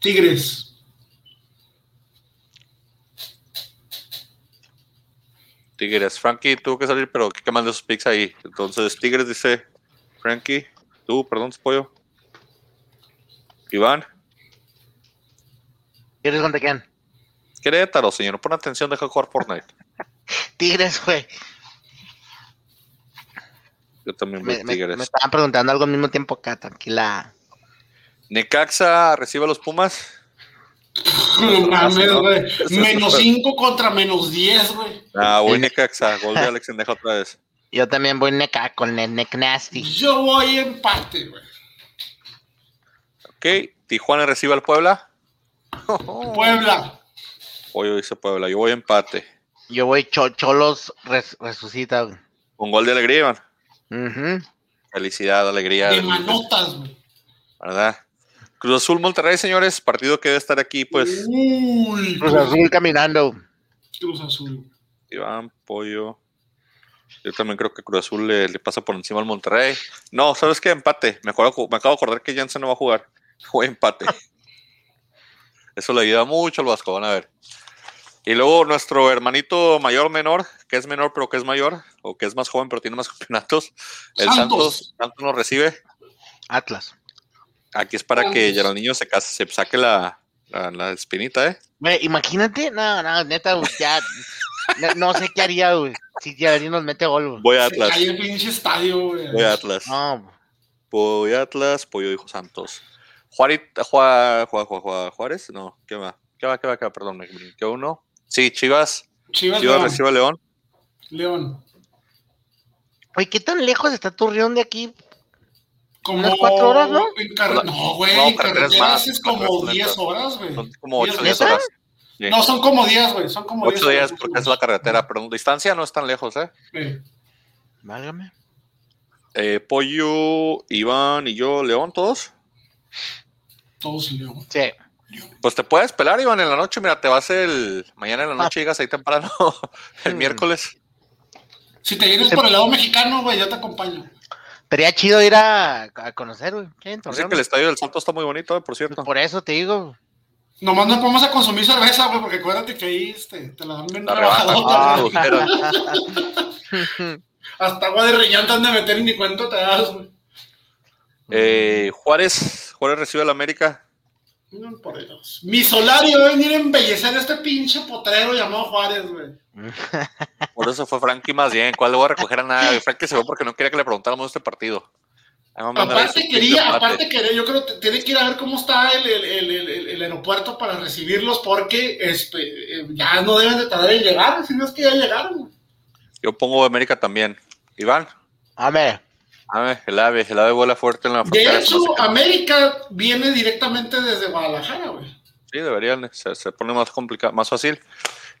Tigres. Tigres. Frankie tuvo que salir, pero ¿qué manda sus picks ahí? Entonces, Tigres dice Frankie. Tú, perdón, pollo. Iván. ¿Quieres contra quién? Querétaro, señor. Pon atención, deja de jugar Fortnite. Tigres, güey. Yo también voy Me, me- Tigres. me estaban preguntando algo al mismo tiempo acá, tranquila. Necaxa recibe a los Pumas. Menos súper. 5 contra menos 10, güey. Ah, voy. Necaxa. Gol de Alex Endeja otra vez. Yo también voy neca con el nasty. Yo voy empate, güey. Ok. Tijuana recibe al Puebla. Puebla. Pollo dice Puebla. Yo voy empate. Yo voy cho- cholos res- resucita, güey. Con gol de alegría, Iván. Ujú. Felicidad, alegría. De manotas, güey. ¿Verdad? Cruz Azul Monterrey, señores. Partido que debe estar aquí, pues. Uy, Cruz Azul caminando. Cruz Azul. Iván, Pollo. Yo también creo que Cruz Azul le, le pasa por encima al Monterrey. No, ¿sabes qué? Empate. Me, acuerdo- me acabo de acordar que Jansen no va a jugar. Fue empate. Eso le ayuda mucho al Vasco, van a ver. Y luego nuestro hermanito mayor, menor, que es menor pero que es mayor, o que es más joven pero tiene más campeonatos, el Santos. Santos, Santos nos recibe. Atlas. Aquí es para que Santos. ya el niño se, case, se saque la, la, la espinita, ¿eh? Güey, imagínate, no, no, neta, ya. no, no sé qué haría, güey. Si Jardín nos mete gol, güey. Voy a Se Atlas, cae el pinche estadio, güey. voy a Atlas. No, Voy a Atlas, Pollo dijo Santos. Juarita, Juá- Juá- Juá- Juá- Juárez, no, ¿qué va? ¿Qué va? ¿Qué va? ¿Qué va? Perdón, me uno. Sí, Chivas, Chivas, Chivas León. recibe a León. León. Güey, ¿qué tan lejos está Turrión de aquí? Como Unas cuatro horas, ¿no? en No, güey, No, en carreteras más, es como carreteras 10 lentas. horas, güey. Son como 8 ¿Diez días horas? Sí. No, son como 10, güey. Son como 10 Ocho días horas. porque es la carretera, pero en distancia no es tan lejos, ¿eh? Sí. Válgame. Eh, Pollo, Iván y yo, León, todos. Todos León. Sí. Pues te puedes pelar, Iván, en la noche. Mira, te vas el. Mañana en la noche llegas ahí temprano. el Mm. miércoles. Si te vienes por el lado mexicano, güey, yo te acompaño. Sería chido ir a, a conocer, güey. Dicen que el estadio del Santos está muy bonito, eh, por cierto. Por eso te digo. Nomás no podemos a consumir cerveza, güey, porque acuérdate que ahí este, te la dan bien rebajadota, Ah, Hasta agua de riñón te han de meter y ni cuento te das, güey. eh, Juárez, Juárez recibe al América. No, por Dios. Mi solario va a venir a embellecer este pinche potrero llamado Juárez, güey. Por eso fue Frankie más bien. ¿Cuál le voy a recoger a nada? Frankie se fue porque no quería que le preguntáramos este partido. A Aparte quería, aparte quería, yo creo que tiene que ir a ver cómo está el, el, el, el- el aeropuerto para recibirlos porque este, eh, ya no deben de tardar en llegar, si no es que ya llegaron. güey. Yo pongo América también. Iván, Hombre, a ver, el ave, el ave vuela fuerte en la De frontera. hecho, sé qué. América viene directamente desde Guadalajara, güey. Sí, deberían, se, se pone más complicado, más fácil.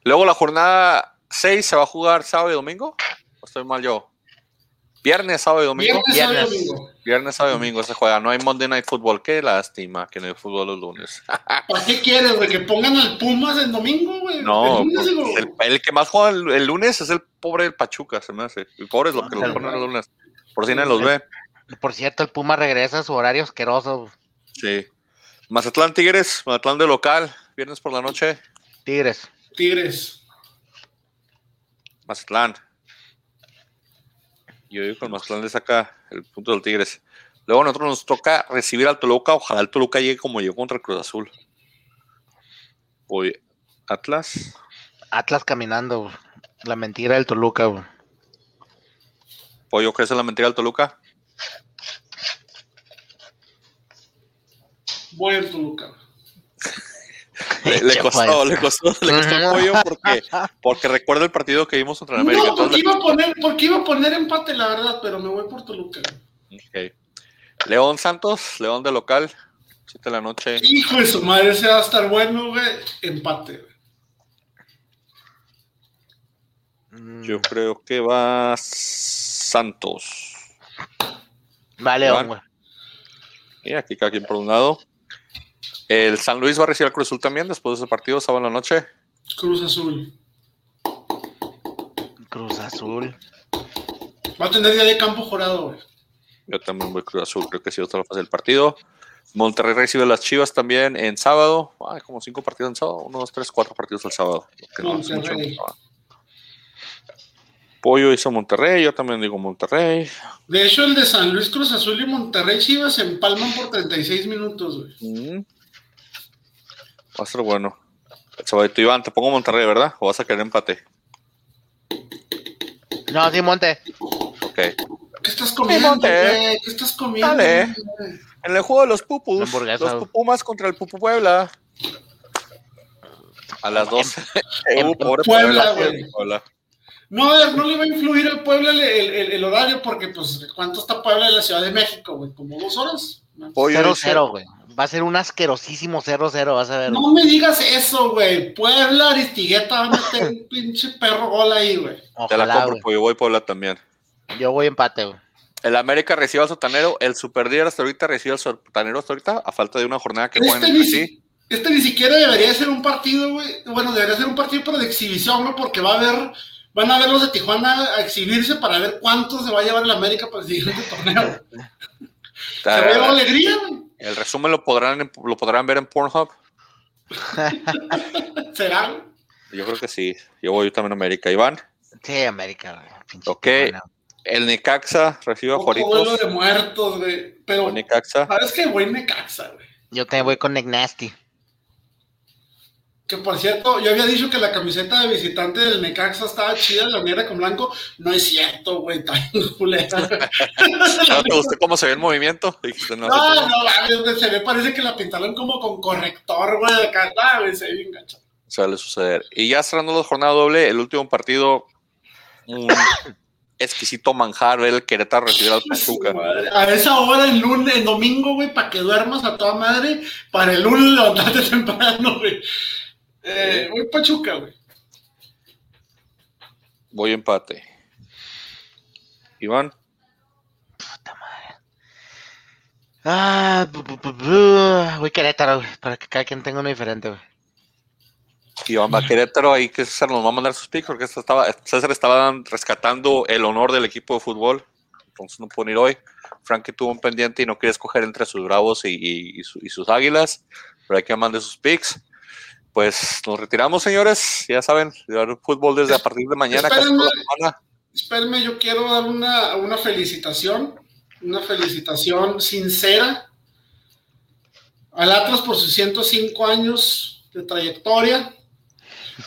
Luego la jornada 6 se va a jugar sábado y domingo. ¿O estoy mal yo? Viernes, sábado y domingo. Viernes, sábado y domingo. Viernes, sábado y domingo se juega. No hay Monday Night Football. Qué lástima que no hay fútbol los lunes. ¿Para qué quieres, güey? ¿Que pongan al Pumas el domingo, güey? No, El lunes, pues, el, el que más juega el, el lunes es el pobre del Pachuca, se me hace. El pobre es lo que Ah, lo ponen el lunes. Por si nadie los ve. por cierto, el Puma regresa a su horario asqueroso. Sí. Mazatlán Tigres, Mazatlán de local, viernes por la noche, Tigres. Tigres. Mazatlán. Yo digo que el Mazatlán le saca el punto del Tigres. Luego a nosotros nos toca recibir al Toluca. Ojalá el Toluca llegue como llegó contra el Cruz Azul. Voy Atlas. Atlas caminando. La mentira del Toluca, güey. Pollo, ¿crees en la mentira del Toluca? Voy al Toluca. Le, costó, le costó, le costó pollo porque, porque recuerda el partido que vimos contra el América. No, porque iba, a poner, porque iba a poner empate, la verdad, pero me voy por Toluca. le- ok. León Santos, León de local, 7 de la noche. Hijo de su madre, ese va a estar bueno, güey. Empate. güey. Yo creo que va Santos. Vale, güey. Y aquí cada quien por un lado. El San Luis va a recibir al Cruz Azul también después de ese partido, sábado en la noche. Cruz Azul. Cruz Azul. Va a tener día de campo jurado, güey. Yo también voy Cruz Azul, creo que sí, otra fase del partido. Monterrey recibe a las Chivas también en sábado. Ay, como cinco partidos en sábado. Uno, dos, tres, cuatro partidos el sábado. Que no es mucho. Pollo hizo Monterrey, yo también digo Monterrey. De hecho, el de San Luis Cruz Azul y Monterrey Chivas se empalman por 36 minutos, güey. Mm. Va a ser bueno. Chavadito Iván, te pongo Monterrey, ¿verdad? ¿O vas a querer empate? No, sí, Monte. Ok. ¿Qué estás comiendo, Monte. güey? ¿Qué estás comiendo? Dale. En el juego de los pupus, los pupumas contra el Pupu Puebla. A las 12. en- pobre Puebla, Puebla, güey. Puebla. No, a ver, no le va a influir al Puebla el, el- el- el horario porque, pues, ¿cuánto está Puebla de la Ciudad de México, güey? ¿Como dos horas? Pollo dice- 0-0, güey. Va a ser un asquerosísimo 0-0, vas a ver. No me digas eso, güey. Puebla, Aristigueta va a meter un pinche perro gol ahí, güey. Te la compro, güey. Pollo. Voy Puebla también. Yo voy empate, güey. El América recibe al Sotanero. El Super Líder hasta ahorita recibe al Sotanero hasta ahorita, a falta de una jornada que jueguen Este ni, sí. este ni siquiera debería ser un partido, güey. Bueno, debería ser un partido, pero de exhibición, ¿no? Porque va a haber, van a ver los de Tijuana a exhibirse para ver cuánto se va a llevar el América para el siguiente torneo. Se va a llevar alegría, güey. El resumen lo podrán, lo podrán ver en Pornhub. ¿Será? Yo creo que sí. Yo voy también a América. Iván. Sí, América, güey. Pinche Ok. Tijuana. El Necaxa recibe a de muertos, güey. Pero. ¿sabes qué? Güey, Necaxa, güey. Yo también voy con Nick Nasty. Que por cierto, yo había dicho que la camiseta de visitante del Necaxa estaba chida, la negra con blanco. No es cierto, güey, está bien culera. ¿No te gustó cómo se ve el movimiento? No, No, se ve, parece que la pintaron como con corrector, güey, de acá, Ah, güey, se ve bien gacho. suele suceder. Y ya cerrando la jornada doble, el último partido, un exquisito manjar, el Querétaro recibir al Pachuca. A esa hora, en lunes, en domingo, güey, para que duermas a toda madre, para el lunes levantarte temprano, güey. Eh, voy Pachuca, güey. Voy empate. Iván, Ah, bu- bu- bu- bu- voy Querétaro, güey, para que cada quien tenga uno diferente, güey. Iván va a Querétaro, ahí que César nos va a mandar sus picks, porque estaba, César estaba rescatando el honor del equipo de fútbol, entonces no pudo ir hoy. Frankie tuvo un pendiente y no quiere escoger entre sus bravos y, y- y su- y sus águilas, pero hay que mande sus picks. Pues nos retiramos, señores. Ya saben, el fútbol desde a partir de mañana, semana. Espérenme, yo quiero dar una, una felicitación, una felicitación sincera al Atlas por sus 105 años de trayectoria.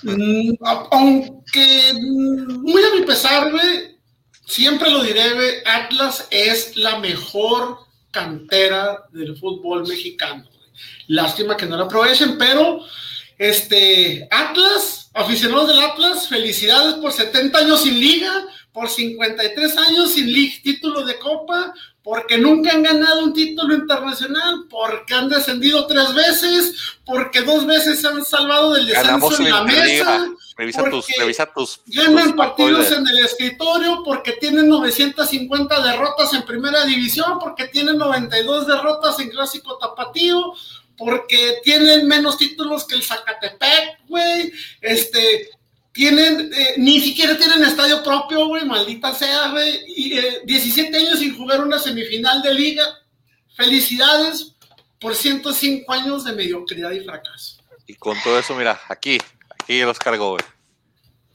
Mm, aunque muy a mi pesar, güey, siempre lo diré, Atlas es la mejor cantera del fútbol mexicano. Lástima que no la aprovechen, pero este Atlas, aficionados del Atlas, felicidades por 70 años sin liga, por 53 años sin li- título de copa, porque nunca han ganado un título internacional, porque han descendido tres veces, porque dos veces se han salvado del descenso Ganamos en la mesa, Revisa tus, revisa tus. ganan tus partidos en el escritorio, porque tienen 950 derrotas en primera división, porque tienen 92 derrotas en clásico tapatío, porque tienen menos títulos que el Zacatepec, güey, este, tienen, eh, ni siquiera tienen estadio propio, güey, maldita sea, güey, y eh, 17 años sin jugar una semifinal de liga, felicidades por 105 años de mediocridad y fracaso. Y con todo eso, mira, aquí, aquí los cargo, güey.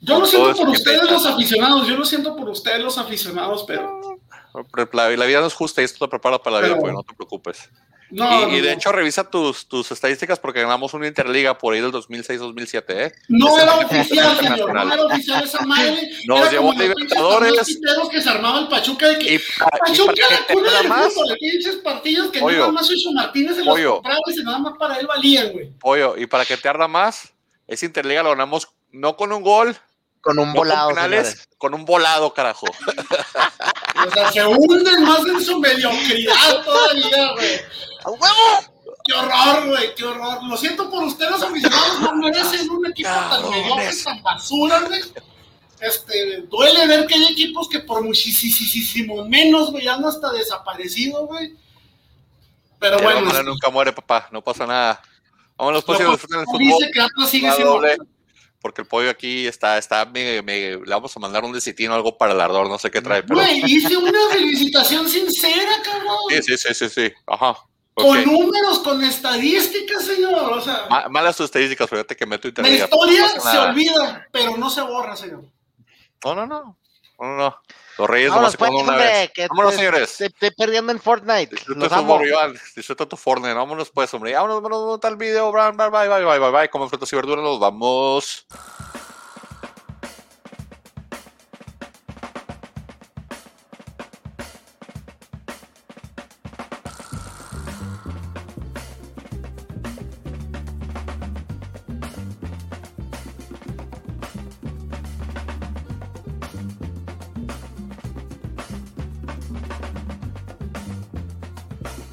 Yo Con lo siento por ustedes los aficionados, yo lo siento por ustedes los aficionados, pero La, la vida no es justa y esto te prepara para la vida, Pero- pues no te preocupes. No, y, y de no. hecho, revisa tus, tus estadísticas porque ganamos una Interliga por ahí del 2006-2007, ¿eh? No Ese era oficial, señor. No era oficial esa madre. Nos era llevó como a los Libertadores. pinches torneos que se armaba el Pachuca de que Y, pa- y Pachuca para la cuna del más, fútbol, pinches partidos que Pollo. nada más Ocho Martínez se los Pollo. compraba y se nada más para él valían, güey. pollo, y para que te arda más, esa Interliga lo ganamos no con un gol, Con un no volado, con penales, con un volado, carajo. O sea, se hunden más en su mediocridad todavía, güey. ¡A huevo! Qué horror, güey, qué horror. Lo siento por ustedes, aficionados, no merecen un equipo tan mediocre, tan basura, güey. Este, duele ver que hay equipos que por muchísimo menos, güey, han hasta desaparecido, güey. Pero Ya bueno, nunca muere, papá, no pasa nada. Vámonos pues, disfruten el fútbol. dice que Atlas sigue siendo porque el pollo aquí está, está, me, me- le vamos a mandar un decitino, algo para el ardor, no sé qué trae, pero Güey, hice una felicitación sincera, cabrón. sí, sí, sí, sí, sí, ajá. Con números, con estadísticas, señor. O sea, Ma- malas tus estadísticas, fíjate que meto la interliga. historia no pasa se olvida, pero no se borra, señor. No, no, no. No, no, no. Los Reyes Vámonos, nomás pues, una hombre, vez. que Vámonos, te- señores. Te estoy perdiendo en Fortnite. Disfruta tu amo. Disfruta tu Fortnite. Vámonos, pues, hombre. Vámonos, vámonos, vámonos, tal video. Bye, bye, bye, bye, bye, bye. Como frutas y verduras, nos vamos.